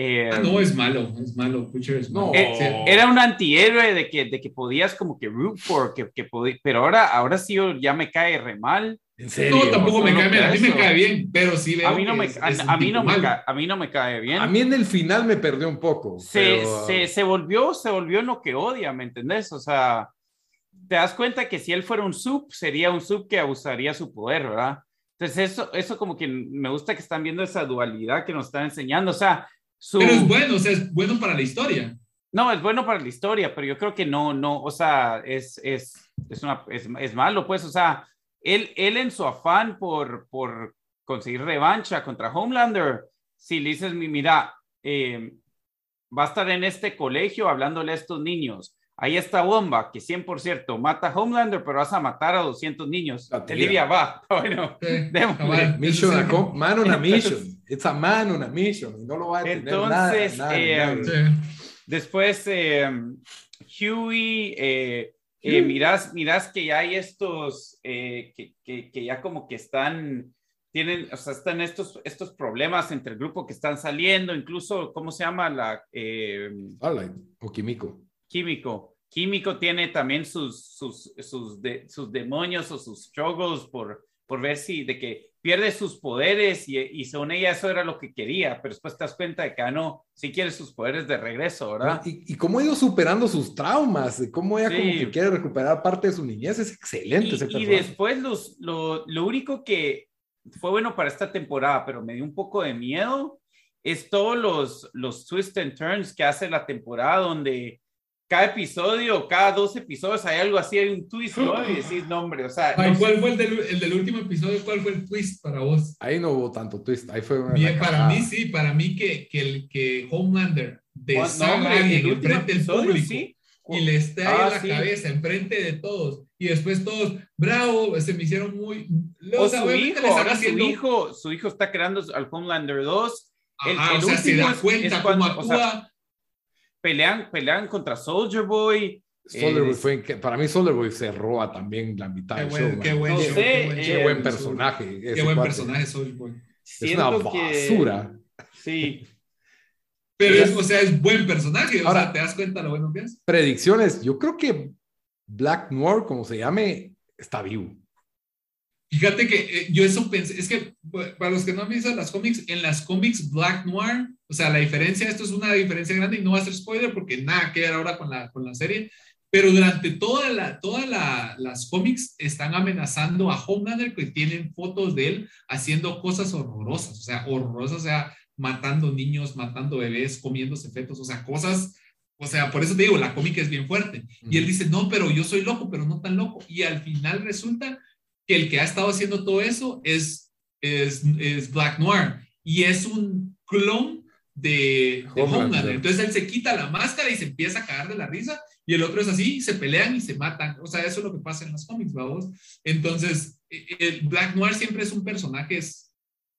[SPEAKER 3] eh, ah, no, es malo, es malo, es malo.
[SPEAKER 2] Eh, era un antihéroe de que, de que podías como que root for, que, que pero ahora, ahora sí ya me cae re mal.
[SPEAKER 3] ¿En serio? No, tampoco me cae bien, a mí me cae bien, pero sí veo
[SPEAKER 2] a mí no me, a, mí no me cae, a mí no me cae bien.
[SPEAKER 1] A mí en el final me perdió un poco.
[SPEAKER 2] Se, se, se, volvió, se volvió en lo que odia, ¿me entendés? O sea, te das cuenta que si él fuera un sub, sería un sub que abusaría su poder, ¿verdad? Entonces eso, eso como que me gusta que están viendo esa dualidad que nos están enseñando, o sea,
[SPEAKER 3] pero es bueno, o sea, es bueno para la historia.
[SPEAKER 2] No, es bueno para la historia, pero yo creo que no, no, o sea, es, es, es, una, es, es malo, pues, o sea, él, él en su afán por, por conseguir revancha contra Homelander, si le dices, mira, eh, va a estar en este colegio hablándole a estos niños, ahí está bomba, que 100% mata a Homelander, pero vas a matar a 200 niños. Olivia va. Bueno,
[SPEAKER 1] sí, mission a man on a mission. It's a man on a mission. No lo va a entender Entonces, nada,
[SPEAKER 2] eh, después, eh, Huey, eh, eh miras, miras que ya hay estos, que, que, que, ya como que están, tienen, o sea, están estos, estos problemas entre el grupo que están saliendo, incluso, ¿cómo se llama? La...
[SPEAKER 1] o Químico.
[SPEAKER 2] Químico. Químico tiene también sus, sus, sus, sus demonios o sus struggles por, por ver si de que pierde sus poderes y, y según ella eso era lo que quería, pero después te das cuenta de que ah, no, sí quiere sus poderes de regreso, ¿verdad?
[SPEAKER 1] Y, y cómo ha ido superando sus traumas, cómo ella
[SPEAKER 2] Sí.
[SPEAKER 1] como que quiere recuperar parte de su niñez, es excelente ese
[SPEAKER 2] Y, y después los, lo, lo único que fue bueno para esta temporada, pero me dio un poco de miedo, es todos los, los twists and turns que hace la temporada donde cada episodio, cada dos episodios hay algo así, hay un twist, ¿no? Y decís, no, hombre, o sea,
[SPEAKER 3] Ay,
[SPEAKER 2] no
[SPEAKER 3] ¿Cuál fue el del, el del último episodio? ¿Cuál fue el twist para vos?
[SPEAKER 1] Ahí no hubo tanto twist, ahí fue una
[SPEAKER 3] Bien, para mí sí, para mí que, que, el, que Homelander
[SPEAKER 2] no,
[SPEAKER 3] deshaga alguien
[SPEAKER 2] el último
[SPEAKER 3] del
[SPEAKER 2] episodio,
[SPEAKER 3] público
[SPEAKER 2] sí.
[SPEAKER 3] y le esté ahí
[SPEAKER 2] Ah,
[SPEAKER 3] en la
[SPEAKER 2] sí.
[SPEAKER 3] cabeza, enfrente de todos, y después todos, bravo, se me hicieron muy...
[SPEAKER 2] O
[SPEAKER 3] O sea,
[SPEAKER 2] su hijo, ahora su
[SPEAKER 3] haciendo-
[SPEAKER 2] hijo, su hijo está creando al Homelander 2, el-
[SPEAKER 3] Ajá,
[SPEAKER 2] el
[SPEAKER 3] o sea, se da cuenta
[SPEAKER 2] es
[SPEAKER 3] cómo
[SPEAKER 2] cuando- o sea,
[SPEAKER 3] actúa.
[SPEAKER 2] Pelean, pelean contra Soldier Boy.
[SPEAKER 1] Soldier Boy
[SPEAKER 2] eh,
[SPEAKER 1] fue, que- para mí Soldier Boy se roba también la mitad
[SPEAKER 3] Qué
[SPEAKER 1] del
[SPEAKER 3] buen,
[SPEAKER 1] show.
[SPEAKER 3] qué buen
[SPEAKER 2] No
[SPEAKER 3] show,
[SPEAKER 2] sé,
[SPEAKER 3] qué buen
[SPEAKER 2] eh,
[SPEAKER 1] Qué
[SPEAKER 3] show,
[SPEAKER 1] buen
[SPEAKER 3] el
[SPEAKER 1] personaje.
[SPEAKER 3] Qué buen personaje Soulja Boy.
[SPEAKER 1] Es una
[SPEAKER 2] que-
[SPEAKER 1] basura.
[SPEAKER 2] Sí,
[SPEAKER 3] Pero es, o sea, es buen personaje. O
[SPEAKER 1] Ahora-
[SPEAKER 3] sea, te das cuenta lo bueno que es.
[SPEAKER 1] Predicciones. Yo creo que Black Noir, como se llame, está vivo.
[SPEAKER 3] Fíjate que eh, yo eso pensé, es que para los que no han visto las cómics, en las cómics Black Noir, o sea, la diferencia, esto es una diferencia grande y no va a ser spoiler porque nada que ver ahora con la, con la serie, pero durante toda la, todas la, las cómics están amenazando a Homelander que tienen fotos de él haciendo cosas horrorosas, o sea, horrorosas, o sea, matando niños, matando bebés, comiéndose fetos, o sea, cosas, o sea, por eso te digo, la cómica es bien fuerte. Y él dice, no, pero yo soy loco, pero no tan loco. Y al final resulta que el que ha estado haciendo todo eso es, es, es Black Noir y es un clon de, de. Entonces él se quita la máscara y se empieza a cagar de la risa y el otro es así, se pelean y se matan. O sea, eso es lo que pasa en las cómics, vamos. Entonces, eh, el Black Noir siempre es un personaje es-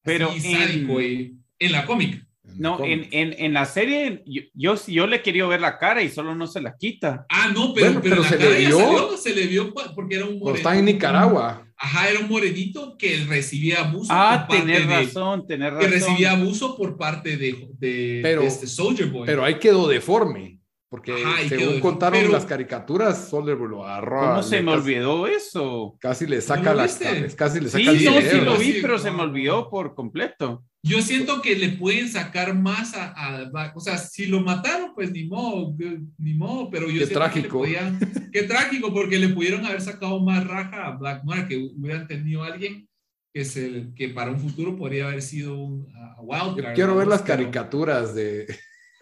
[SPEAKER 2] Pero
[SPEAKER 3] sádico y- en la cómica.
[SPEAKER 2] No, en, en, en la serie yo, yo, yo le quería ver la cara y solo no se la quita.
[SPEAKER 3] Ah, no, pero,
[SPEAKER 1] Bueno,
[SPEAKER 3] pero,
[SPEAKER 1] pero
[SPEAKER 3] la
[SPEAKER 1] se le
[SPEAKER 3] cara ya
[SPEAKER 1] vio.
[SPEAKER 3] salió, se le vio porque era un
[SPEAKER 1] Cuando está en
[SPEAKER 3] morenito.
[SPEAKER 1] Nicaragua.
[SPEAKER 3] Ajá, era un morenito que recibía abuso
[SPEAKER 2] Ah,
[SPEAKER 3] por parte
[SPEAKER 2] tener
[SPEAKER 3] de,
[SPEAKER 2] razón, tener
[SPEAKER 3] que
[SPEAKER 2] razón.
[SPEAKER 3] recibía abuso por parte de, de,
[SPEAKER 1] Pero-
[SPEAKER 3] de este Soldier Boy.
[SPEAKER 1] Pero ahí quedó deforme. Porque según
[SPEAKER 3] deforme.
[SPEAKER 1] contaron
[SPEAKER 3] Pero-
[SPEAKER 1] las caricaturas, Soldier Boy lo agarró.
[SPEAKER 2] ¿Cómo se me
[SPEAKER 1] casi-
[SPEAKER 2] olvidó eso?
[SPEAKER 1] Casi le
[SPEAKER 3] ¿No
[SPEAKER 1] saca la
[SPEAKER 3] viste?
[SPEAKER 1] casi le
[SPEAKER 2] Sí,
[SPEAKER 1] saca el
[SPEAKER 2] no, sí lo vi,
[SPEAKER 3] Sí,
[SPEAKER 2] pero
[SPEAKER 3] no.
[SPEAKER 2] se me olvidó por completo.
[SPEAKER 3] Yo siento que le pueden sacar más a, a- o sea, si lo mataron, pues ni modo, ni modo, pero yo
[SPEAKER 1] Qué
[SPEAKER 3] siento que le
[SPEAKER 1] trágico.
[SPEAKER 3] podían- qué trágico, porque le pudieron haber sacado más raja a Black Noir, que hubieran tenido alguien que es el que para un futuro podría haber sido un a
[SPEAKER 1] Yo
[SPEAKER 3] Wildcard.
[SPEAKER 1] quiero ver las caricaturas de.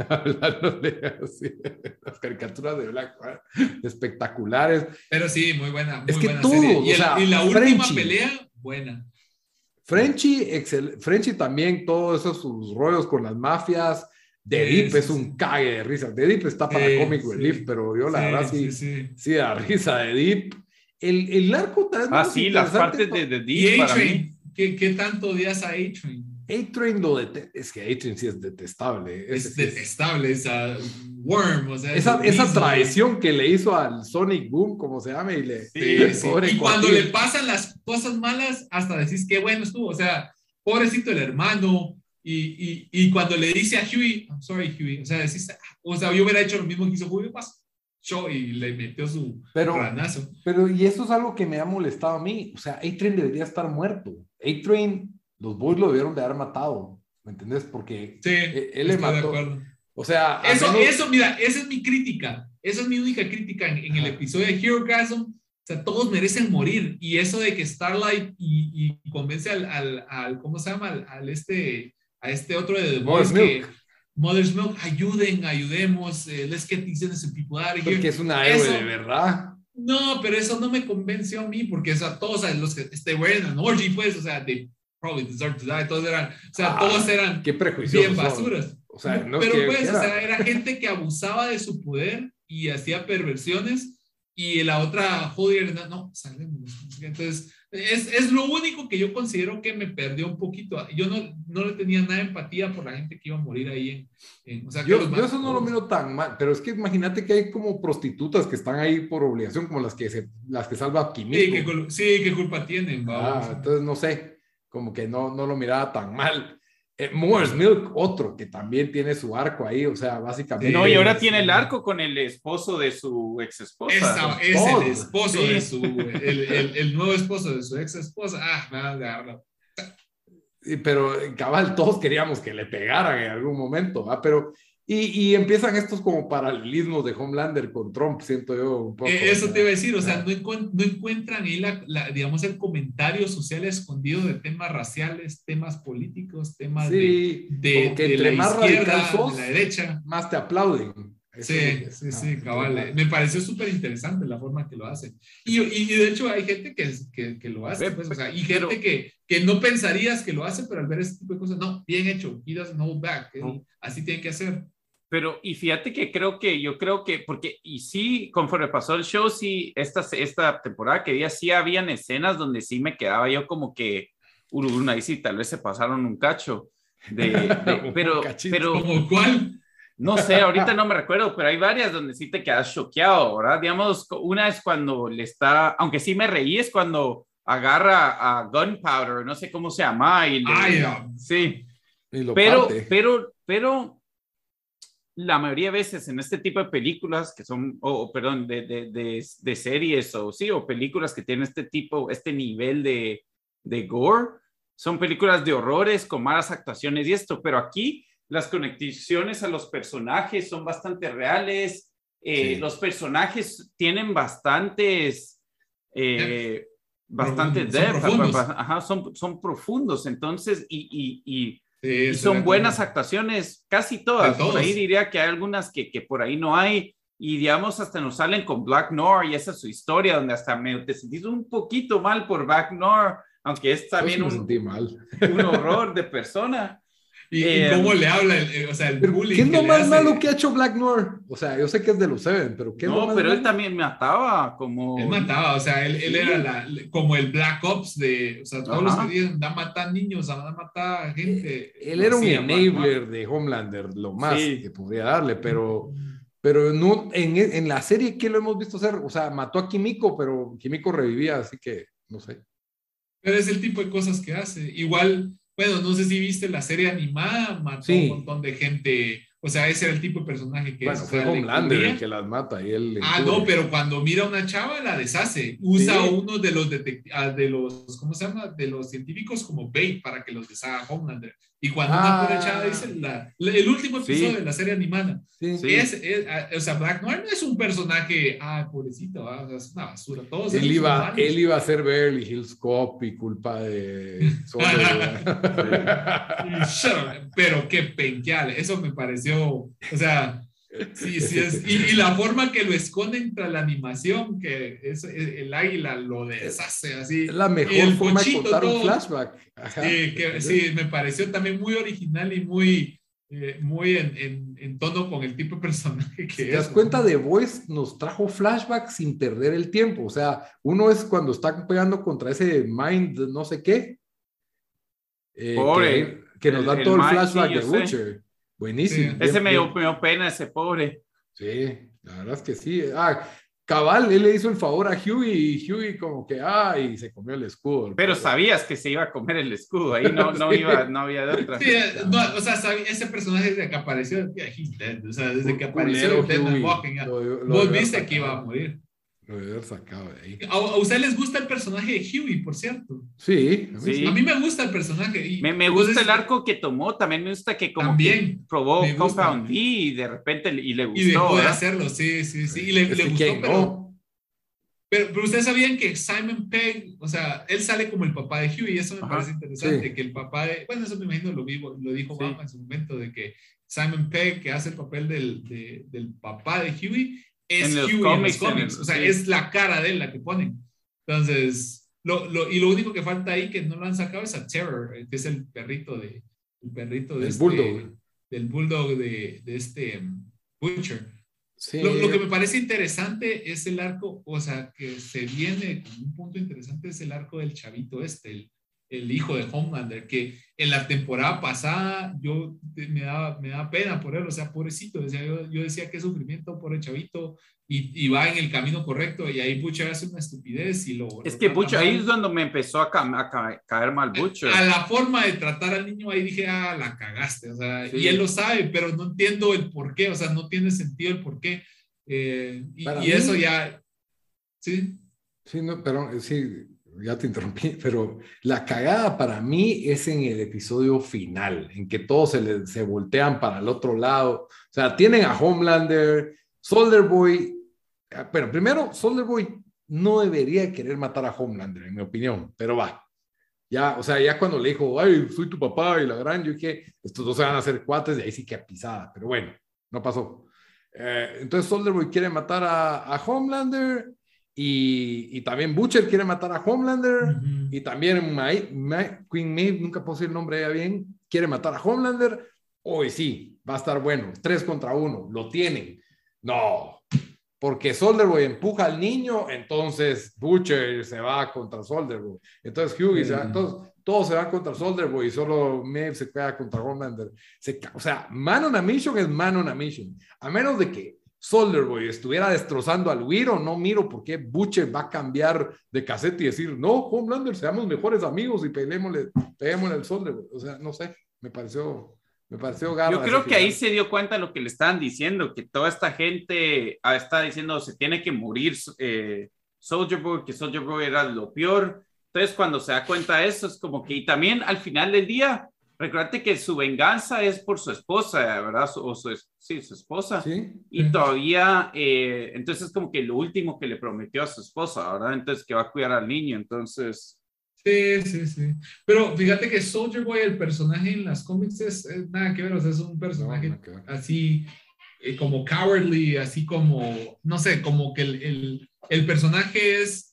[SPEAKER 1] Hablando de así, las caricaturas de Black espectaculares.
[SPEAKER 3] Pero sí, muy buena, muy
[SPEAKER 1] Es que
[SPEAKER 3] buena
[SPEAKER 1] todo,
[SPEAKER 3] serie. Y, el-
[SPEAKER 1] sea,
[SPEAKER 3] y la última
[SPEAKER 1] Frenchy.
[SPEAKER 3] pelea, buena.
[SPEAKER 1] Frenchy, excel, Frenchy también, todos esos sus rollos con las mafias. The
[SPEAKER 3] Sí,
[SPEAKER 1] Deep
[SPEAKER 3] sí,
[SPEAKER 1] es un cague de risa. The Deep está para
[SPEAKER 3] Sí,
[SPEAKER 1] Comic
[SPEAKER 3] sí.
[SPEAKER 1] Relief, pero yo la verdad sí, sí,
[SPEAKER 3] sí, sí.
[SPEAKER 1] da risa de Deep. El, el arco tal vez
[SPEAKER 2] Ah, sí, las partes de,
[SPEAKER 3] Y
[SPEAKER 2] Deep para mí.
[SPEAKER 3] A-Train, ¿qué, ¿qué tanto odias a A-Train?
[SPEAKER 1] A-Train lo dete- es que A-Train sí es detestable.
[SPEAKER 3] Es
[SPEAKER 1] es-
[SPEAKER 3] detestable, esa Worm, o sea, es
[SPEAKER 1] esa, esa traición que le hizo al Sonic Boom, como se llame, y le.
[SPEAKER 3] Sí, sí.
[SPEAKER 1] pobre
[SPEAKER 3] Y cuando le pasan las cosas malas, hasta decís qué bueno estuvo. O sea, pobrecito el hermano. Y, y, y cuando le dice a Huey, I'm sorry, Huey. O sea, decís, ah, o sea, yo hubiera hecho lo mismo que hizo Huey, pasó y le metió su
[SPEAKER 1] Pero-
[SPEAKER 3] ranazo.
[SPEAKER 1] Pero, y eso es algo que me ha molestado a mí. O sea, A-Train debería estar muerto. A-Train, los boys lo debieron de haber matado. ¿Me entendés? Porque
[SPEAKER 3] Sí,
[SPEAKER 1] eh, él le
[SPEAKER 3] de
[SPEAKER 1] mató. O sea,
[SPEAKER 3] Eso,
[SPEAKER 1] menos-
[SPEAKER 3] eso, mira, esa es mi crítica. Esa es mi única crítica en, en el episodio de Hero Gasm. O sea, todos merecen morir. Y eso de que Starlight y, y convence al, al, al- ¿cómo se llama? Al, al este, a este otro de The Boys que
[SPEAKER 1] Milk.
[SPEAKER 3] Mother's Milk, ayuden, ayudemos, eh, let's get these innocent people out of here.
[SPEAKER 1] porque es una héroe de verdad.
[SPEAKER 3] No, pero eso no me convenció a mí, porque o sea, todos o sea, los que este, in an orgy, pues, o sea, they probably deserve to die, todos eran, o sea,
[SPEAKER 1] Ah,
[SPEAKER 3] todos eran
[SPEAKER 1] Qué
[SPEAKER 3] bien basuras.
[SPEAKER 1] O sea, no
[SPEAKER 3] pero pues,
[SPEAKER 1] quiera.
[SPEAKER 3] o sea, era gente que abusaba de su poder y hacía perversiones y la otra jodida, no, salgamos. Entonces, es, es lo único que yo considero que me perdió un poquito. Yo no, no le tenía nada de empatía por la gente que iba a morir ahí en, en- o sea,
[SPEAKER 1] Yo, yo eso no lo miro tan mal, pero es que imagínate que hay como prostitutas que están ahí por obligación, como las que se, las que salva
[SPEAKER 3] Sí,
[SPEAKER 1] Kimiko.
[SPEAKER 3] ¿qué, cul- sí, qué culpa tienen,
[SPEAKER 1] Ah, entonces no sé, como que no, no lo miraba tan mal. Eh, Moore's Milk, otro que también tiene su arco ahí, o sea, básicamente.
[SPEAKER 2] No, y ahora tiene el arco con el esposo de su ex esposa.
[SPEAKER 3] Esa- es el esposo
[SPEAKER 2] Sí.
[SPEAKER 3] de su, el, el, el nuevo esposo de su ex esposa. Ah, me van a agarrar.
[SPEAKER 1] pero cabal, todos queríamos que le pegaran en algún momento, ¿va? Pero y, y, empiezan estos como paralelismos de Homelander con Trump, siento yo un poco.
[SPEAKER 3] Eh, eso te iba a decir, o sea, no, no encuentran ahí, la, la, digamos, el comentario social escondido de temas raciales, temas políticos, temas
[SPEAKER 1] sí,
[SPEAKER 3] de, de, de la izquierda, sos, de la derecha.
[SPEAKER 1] Más te aplauden.
[SPEAKER 3] Eso sí, es, sí, sí, cabal. Me pareció súper interesante la forma que lo hacen. Y, y, de hecho hay gente que, que, que lo hace, pues, o sea, y gente que, que no pensarías que lo hace, pero al ver este tipo de cosas, no, bien hecho, he doesn't hold back, no. así tiene que hacer.
[SPEAKER 2] Pero, y fíjate que creo que, yo creo que, porque, y sí, conforme pasó el show, sí, esta, esta temporada que había, sí habían escenas donde sí me quedaba yo como que, Uruna, y sí, tal vez se pasaron un cacho. De, de pero, pero,
[SPEAKER 3] ¿Como cuál?
[SPEAKER 2] No sé, ahorita no me recuerdo, pero hay varias donde sí te quedas choqueado, ¿verdad? Digamos, una es cuando le está, aunque sí me reí, es cuando agarra a Gunpowder, no sé cómo se llama. Y le,
[SPEAKER 3] Ay.
[SPEAKER 2] Sí.
[SPEAKER 1] Y
[SPEAKER 2] Pero,
[SPEAKER 1] parte.
[SPEAKER 2] pero, pero, la mayoría de veces en este tipo de películas que son, o oh, perdón, de, de, de, de, series o sí, o películas que tienen este tipo, este nivel de, de gore, son películas de horrores con malas actuaciones y esto, pero aquí las conexiones a los personajes son bastante reales, eh, sí. los personajes tienen bastantes, eh, bastante
[SPEAKER 3] Profundos, son
[SPEAKER 2] depth,
[SPEAKER 3] profundos.
[SPEAKER 2] ajá, son, son profundos, entonces, y, y, y
[SPEAKER 3] Sí,
[SPEAKER 2] y
[SPEAKER 3] estoy
[SPEAKER 2] son buenas actuaciones, casi todas. Por ahí diría que hay algunas que, que por ahí no hay. Y digamos, hasta nos salen con Black Noir y esa es su historia, donde hasta me, te sentís un poquito mal por Black Noir, aunque es también un horror de persona.
[SPEAKER 3] Y,
[SPEAKER 2] Eh,
[SPEAKER 3] y cómo le habla, el, el- o sea, el bullying.
[SPEAKER 1] ¿Qué es lo más malo que ha hecho Black Noir? O sea, yo sé que es de los Seven, pero ¿qué es lo
[SPEAKER 2] No,
[SPEAKER 1] más
[SPEAKER 2] pero él
[SPEAKER 1] malo?
[SPEAKER 2] también me ataba como...
[SPEAKER 3] Él mataba, o sea, él, él
[SPEAKER 2] Sí.
[SPEAKER 3] era la, como el Black Ops de, o sea, todos los
[SPEAKER 2] Ajá.
[SPEAKER 3] que dicen, da matar niños, da matar gente.
[SPEAKER 1] Él era un
[SPEAKER 3] Sí,
[SPEAKER 1] enabler de Homelander, lo más
[SPEAKER 2] Sí.
[SPEAKER 1] que podría darle, pero, pero no, en, en la serie, ¿qué lo hemos visto hacer? O sea, mató a Kimiko, pero Kimiko revivía, así que no sé.
[SPEAKER 3] Pero es el tipo de cosas que hace. Igual, bueno, no sé si viste la serie animada, mató
[SPEAKER 1] Sí.
[SPEAKER 3] un montón de gente. O sea, ese era el tipo de personaje que
[SPEAKER 1] Bueno,
[SPEAKER 3] es.
[SPEAKER 1] fue Homelander el que las mata y él.
[SPEAKER 3] Ah,
[SPEAKER 1] cubre.
[SPEAKER 3] no, pero cuando mira a una chava la deshace. Usa
[SPEAKER 1] Sí.
[SPEAKER 3] uno de los ah, de los, ¿cómo se llama? De los científicos como bait para que los deshaga Homelander. Y cuando una
[SPEAKER 1] Ah.
[SPEAKER 3] pobre chava dice la- el último
[SPEAKER 2] Sí.
[SPEAKER 3] episodio de la serie animada.
[SPEAKER 1] Sí.
[SPEAKER 2] Sí.
[SPEAKER 3] Es, es- ah, o sea, Black Noir no es un personaje, ah, pobrecito, ah, es una basura. Todos
[SPEAKER 1] Él iba, él iba a ser Beverly Hills Cop y culpa de
[SPEAKER 3] Pero qué penqueal, eso me pareció, o sea, sí, sí es. Y, y la forma que lo esconden tras la animación, que es, es- el águila lo deshace así.
[SPEAKER 1] Es la mejor
[SPEAKER 3] el
[SPEAKER 1] forma de contar un
[SPEAKER 3] todo.
[SPEAKER 1] flashback. Ajá.
[SPEAKER 3] Sí, que, sí, me pareció también muy original y muy, eh, muy en, en- en tono con el tipo de personaje que
[SPEAKER 1] Si
[SPEAKER 3] es.
[SPEAKER 1] te das cuenta, The Voice nos trajo flashbacks sin perder el tiempo. O sea, uno es cuando está pegando contra ese Mind, no sé qué. eh,
[SPEAKER 2] Pobre.
[SPEAKER 1] que, que nos da
[SPEAKER 2] El-
[SPEAKER 1] todo el flashback
[SPEAKER 2] sí,
[SPEAKER 1] de
[SPEAKER 2] yo sé.
[SPEAKER 1] Buenísimo.
[SPEAKER 3] Sí.
[SPEAKER 1] bien-
[SPEAKER 2] Ese me dio, me dio pena, ese pobre.
[SPEAKER 1] Sí, la verdad es que sí. Ah, cabal, él le hizo el favor a Huey y Huey como que, ay, se comió el escudo.
[SPEAKER 2] Pero sabías que se iba a comer el escudo, ahí no, no,
[SPEAKER 1] Sí.
[SPEAKER 2] iba, no había de otra.
[SPEAKER 3] Sí, no, o sea, ese personaje desde que apareció. O sea, desde que apareció. Walking, ya.
[SPEAKER 1] Lo- lo
[SPEAKER 3] vos viste que iba a morir.
[SPEAKER 1] Lo debe haber sacado de ahí.
[SPEAKER 3] ¿A, a ustedes les gusta el personaje de Huey, por cierto?
[SPEAKER 1] Sí, a mí
[SPEAKER 2] Sí.
[SPEAKER 1] sí.
[SPEAKER 3] A mí me gusta el personaje. Y
[SPEAKER 2] Me, me gusta el arco que tomó, también me gusta que como
[SPEAKER 3] También,
[SPEAKER 2] que probó. Compound V y de repente le- y le gustó.
[SPEAKER 3] Y dejó de
[SPEAKER 2] ¿verdad?
[SPEAKER 3] hacerlo, sí, sí, sí. Y le, le gustó, pero,
[SPEAKER 1] no.
[SPEAKER 3] pero, pero ustedes sabían que Simon Pegg, o sea, él sale como el papá de Huey, y eso me
[SPEAKER 2] Ajá,
[SPEAKER 3] parece interesante,
[SPEAKER 1] sí.
[SPEAKER 3] que el papá de, bueno, eso me imagino lo, vivo, lo dijo
[SPEAKER 2] Sí.
[SPEAKER 3] Obama en su momento, de que Simon Pegg, que hace el papel del, de- del papá de Huey, es
[SPEAKER 2] En los
[SPEAKER 3] Huey en
[SPEAKER 2] cómics, en
[SPEAKER 3] cómics,
[SPEAKER 2] el-
[SPEAKER 3] o sea,
[SPEAKER 2] sí.
[SPEAKER 3] es la cara de él la que ponen. Entonces, lo, lo, y lo único que falta ahí que no lo han sacado es a Terror, que es el perrito de, el perrito de
[SPEAKER 1] El
[SPEAKER 3] este-
[SPEAKER 1] bulldog.
[SPEAKER 3] del bulldog de, de este um, Butcher.
[SPEAKER 1] Sí.
[SPEAKER 3] Lo, lo que me parece interesante es el arco, o sea, que se viene con un punto interesante es el arco del chavito este, el, el hijo de Homelander, que en la temporada pasada yo me daba, me daba pena por él, o sea, pobrecito, decía, yo, yo decía qué sufrimiento por el chavito y, y va en el camino correcto y ahí Butcher hace una estupidez y lo...
[SPEAKER 2] Es
[SPEAKER 3] lo
[SPEAKER 2] que Butcher, ahí es donde me empezó a, ca- a ca- caer mal Butcher.
[SPEAKER 3] A la forma de tratar al niño ahí dije, ah, la cagaste, o sea,
[SPEAKER 2] Sí.
[SPEAKER 3] y él lo sabe, pero no entiendo el por qué, o sea, no tiene sentido el por qué. Eh, y, y
[SPEAKER 1] mí-
[SPEAKER 3] eso ya, sí,
[SPEAKER 1] Sí, no, pero sí, ya te interrumpí, pero la cagada para mí es en el episodio final, en que todos se, se voltean para el otro lado. O sea, tienen a Homelander, Soldier Boy. Ah, pero primero, Soldier Boy no debería querer matar a Homelander, en mi opinión, pero va. Ya, o sea, ya cuando le dijo, ay, soy tu papá y la gran, yo dije, estos dos se van a hacer cuates, y ahí sí que pisada, pero bueno, no pasó. Eh, entonces Soldier Boy quiere matar a, a Homelander y, y, también Butcher quiere matar a Homelander y también Queen Maeve, nunca puedo decir el nombre ya bien, quiere matar a Homelander. Hoy sí, va a estar bueno, tres contra uno, lo tienen. No, porque Solderboy empuja al niño, entonces Butcher se va contra Solderboy. Entonces Hughie, se va, todos, todos se van contra Solderboy y solo Maeve se queda contra Homelander. Se, o sea, man on a mission es man on a mission. A menos de que Solderboy estuviera destrozando al Wiro, no miro por qué Butcher va a cambiar de cassette y decir, no, Homelander, seamos mejores amigos y peguémosle, peguémosle al Solderboy. O sea, no sé, me pareció me pareció
[SPEAKER 2] Yo creo que ahí se dio cuenta de lo que le estaban diciendo, que toda esta gente ah, está diciendo se tiene que morir eh, Soldier Boy, que Soldier Boy era lo peor. Entonces, cuando se da cuenta de eso, es como que, y también al final del día, recuerde que su venganza es por su esposa, ¿verdad? O su, sí, su esposa. ¿Sí? Y todavía, eh, entonces es como que lo último que le prometió a su esposa, ¿verdad? Entonces, que va a cuidar al niño. Entonces,
[SPEAKER 3] Sí, sí, sí. Pero fíjate que Soldier Boy, el personaje en las cómics, es, nada que ver, o sea, es un personaje así eh, como cowardly, así como, no sé, como que el, el, el personaje es,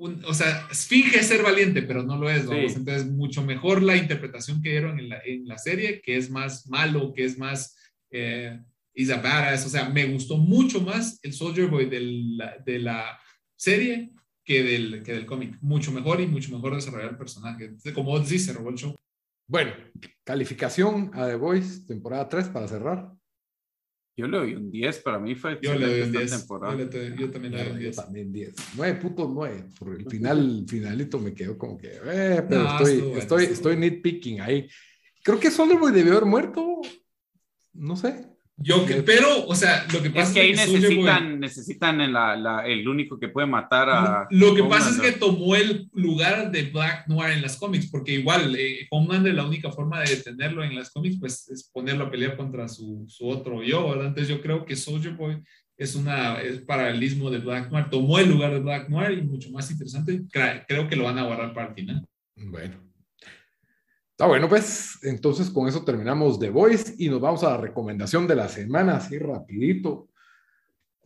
[SPEAKER 3] un, o sea, finge ser valiente, pero no lo es, vamos. Entonces, mucho mejor la interpretación que dieron en la, en la serie, que es más malo, que es más... Eh, is a badass, o sea, me gustó mucho más el Soldier Boy de la, de la serie que del, que del cómic. Mucho mejor y mucho mejor desarrollar el personaje. Como vos decís, se robó el show.
[SPEAKER 1] Bueno, calificación a The Voice, temporada 3 para cerrar.
[SPEAKER 2] Yo le doy un 10, para mí fue
[SPEAKER 3] yo le doy un 10. Temporada. Yo, le, yo, también le doy un 10.
[SPEAKER 1] Yo también 10. 9.9, por el final, finalito me quedó como que, eh, pero estoy, estoy, estoy nitpicking ahí. Creo que Boy debió haber muerto, no sé.
[SPEAKER 3] Yo que, pero, o sea, lo que pasa
[SPEAKER 2] es que ahí necesitan, necesitan el, la, el único que puede matar a.
[SPEAKER 3] Lo que pasa es que tomó el lugar de Black Noir en las cómics, porque igual eh, Homelander, la única forma de detenerlo en las cómics, pues es ponerlo a pelear contra su, su otro yo, ¿verdad? Entonces yo creo que Soldier Boy es una es paralelismo de Black Noir, tomó el lugar de Black Noir y mucho más interesante, creo que lo van a guardar para el final.
[SPEAKER 1] Bueno, Está bueno, pues entonces con eso terminamos The Voice y nos vamos a la recomendación de la semana, así rapidito.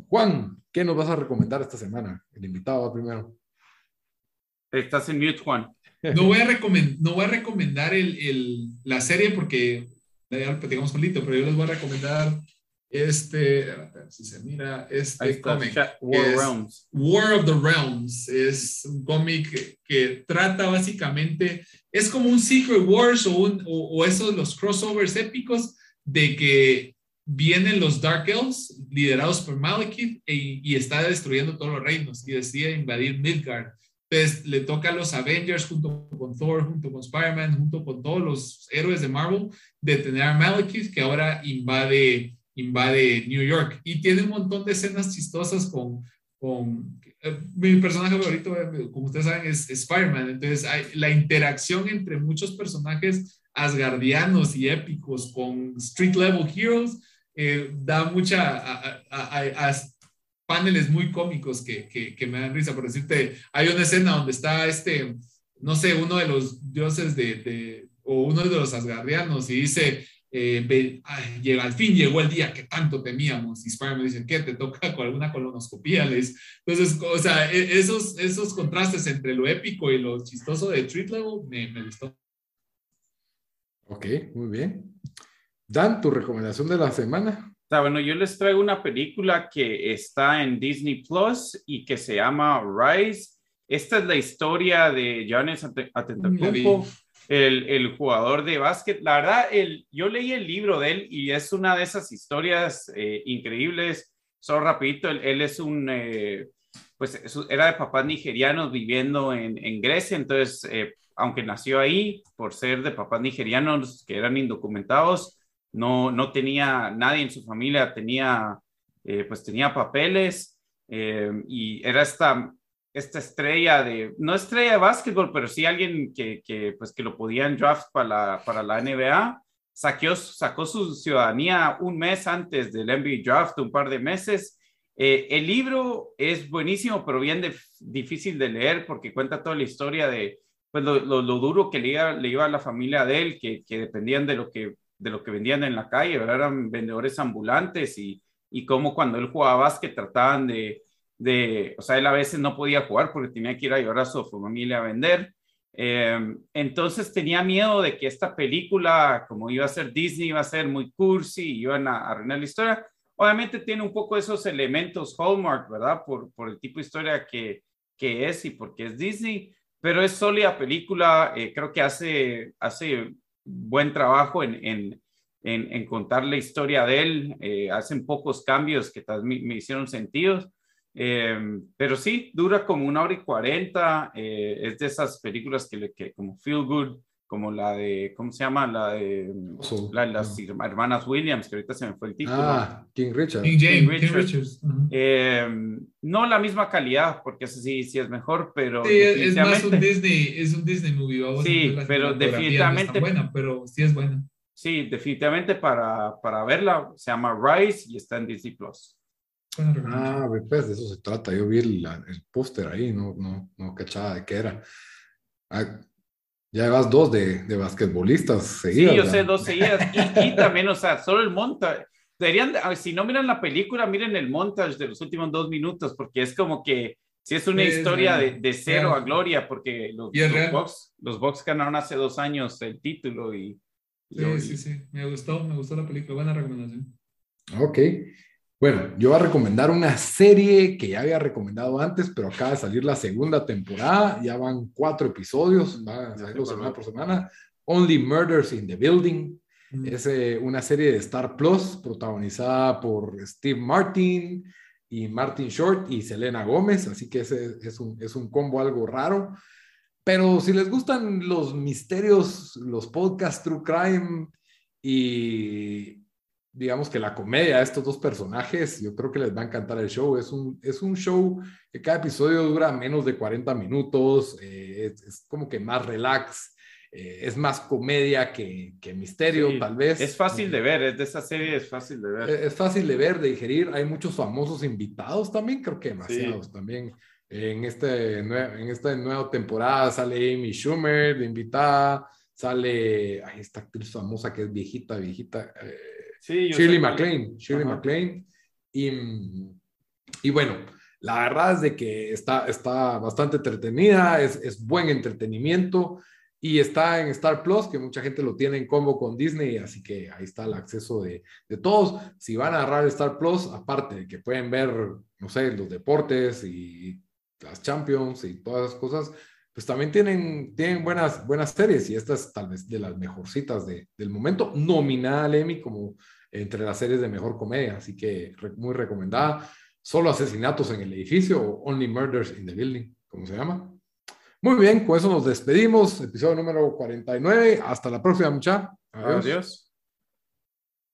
[SPEAKER 1] Juan, ¿qué nos vas a recomendar esta semana? El invitado va primero.
[SPEAKER 2] Estás en mute, Juan.
[SPEAKER 3] No voy a, recomend no voy a recomendar el, el, la serie porque ya lo platicamos solito, pero yo les voy a recomendar este, si se mira, este cómic. War, Realms. War of the Realms. Es un cómic que, trata básicamente, es como un Secret Wars o, un, o, esos los crossovers épicos de que vienen los Dark Elves liderados por Malekith e, y está destruyendo todos los reinos y decide invadir Midgard. Entonces le toca a los Avengers junto con Thor, junto con Spider-Man, junto con todos los héroes de Marvel, detener a Malekith que ahora invade invade New York y tiene un montón de escenas chistosas con, con eh, mi personaje favorito, eh, como ustedes saben, es, Spider-Man. Entonces, hay, la interacción entre muchos personajes asgardianos y épicos con street level heroes eh, da mucha a, paneles muy cómicos que, que, me dan risa. Por decirte, hay una escena donde está este, no sé, uno de los dioses de, de o uno de los asgardianos y dice, eh, llega, al fin llegó el día que tanto temíamos. Y Spider-Man dice, ¿qué? ¿Te toca con alguna colonoscopía? Entonces, o sea, e, esos, esos contrastes entre lo épico y lo chistoso de Street Level me, me gustó.
[SPEAKER 1] Ok, muy bien. Dan, tu recomendación de la semana.
[SPEAKER 2] Está bueno, yo les traigo una película que está en Disney Plus y que se llama Rise. Esta es la historia de Giannis Atentacumpo el, jugador de básquet. La verdad, el, yo leí el libro de él y es una de esas historias eh, increíbles. Solo rapidito, él, es un, eh, pues era de papás nigerianos viviendo en, en Grecia, entonces, eh, aunque nació ahí, por ser de papás nigerianos que eran indocumentados, no, no tenía nadie en su familia, tenía, pues tenía papeles y era esta esta estrella de, no estrella de básquetbol, pero sí alguien que, que pues, que lo podían draft para la, para la NBA. Saqueó, sacó su ciudadanía un mes antes del NBA draft, un par de meses. Eh, el libro es buenísimo, pero bien difícil de leer porque cuenta toda la historia de pues, lo, lo, duro que le iba, le iba, a la familia de él, que, que dependían de lo que, de lo que vendían en la calle, eran vendedores ambulantes y, y cómo cuando él jugaba básquet trataban de, de, o sea, él a veces no podía jugar porque tenía que ir a llevar a su familia a vender. Eh, entonces tenía miedo de que esta película, como iba a ser Disney, iba a ser muy cursi, iban a arruinar la historia. Obviamente tiene un poco esos elementos Hallmark, ¿verdad? Por, por el tipo de historia que, que es y porque es Disney, pero es sólida película, eh, creo que hace, hace buen trabajo en, en, en, contar la historia de él, eh, hacen pocos cambios que me hicieron sentido. Eh, pero sí, dura como una hora y cuarenta. Eh, es de esas películas que, que como Feel Good, como la de, ¿cómo se llama? La de la, las hermanas Williams, que ahorita se me fue el título.
[SPEAKER 1] Ah, King Richard.
[SPEAKER 3] King, James, King Richards.
[SPEAKER 2] Eh, no la misma calidad, porque sí, sí es mejor, pero.
[SPEAKER 3] Sí, es más un Disney, es un Disney movie. Vamos
[SPEAKER 2] sí, pero definitivamente.
[SPEAKER 3] No buena, pero sí es buena.
[SPEAKER 2] Sí, definitivamente para, para verla se llama Rise y está en Disney Plus.
[SPEAKER 1] Ah, pues de eso se trata. Yo vi el, el póster ahí, no, no, no cachaba de qué era. Ah, ya llevas dos de, de basquetbolistas seguidas.
[SPEAKER 2] Sí, yo sé, dos seguidas. Y, también, o sea, solo el montaje. Deberían, si no miran la película, miren el montage de los últimos dos minutos, porque es como que si es una historia de, de, cero a gloria, porque los, los, Bucks, los Bucks ganaron hace dos años el título y...
[SPEAKER 3] Sí, sí, sí, me gustó, me gustó la película, buena recomendación.
[SPEAKER 1] Ok, bueno, yo voy a recomendar una serie que ya había recomendado antes, pero acaba de salir la segunda temporada. Ya van cuatro episodios, van a salir semana por semana. Only Murders in the Building. Mm. Es eh, una serie de Star Plus protagonizada por Steve Martin y Martin Short y Selena Gómez. Así que ese es un, es un combo algo raro. Pero si les gustan los misterios, los podcasts True Crime y, digamos que la comedia de estos dos personajes, yo creo que les va a encantar el show. Es un, es un show que cada episodio dura menos de 40 minutos, eh, es, como que más relax, eh, es más comedia que, que misterio, tal vez.
[SPEAKER 2] Es fácil de ver, es de esa serie, es fácil de ver.
[SPEAKER 1] Es, fácil de ver, de digerir. Hay muchos famosos invitados también, creo que demasiados también. En, este, en esta nueva temporada sale Amy Schumer de invitada, sale ahí esta actriz famosa que es viejita, viejita. Eh, Shirley MacLaine, Shirley MacLaine. Y, y, bueno, la verdad es de que está, está bastante entretenida, es, es, buen entretenimiento y está en Star Plus, que mucha gente lo tiene en combo con Disney, así que ahí está el acceso de, de todos. Si van a agarrar Star Plus, aparte de que pueden ver, no sé, los deportes y las Champions y todas esas cosas, pues también tienen, tienen buenas, buenas series y esta es tal vez de las mejorcitas de, del momento, nominada al Emmy como entre las series de mejor comedia, así que muy recomendada. Solo asesinatos en el edificio o Only Murders in the Building, como se llama. Muy bien, con eso nos despedimos. Episodio número 49. Hasta la próxima, muchachos.
[SPEAKER 2] Adiós.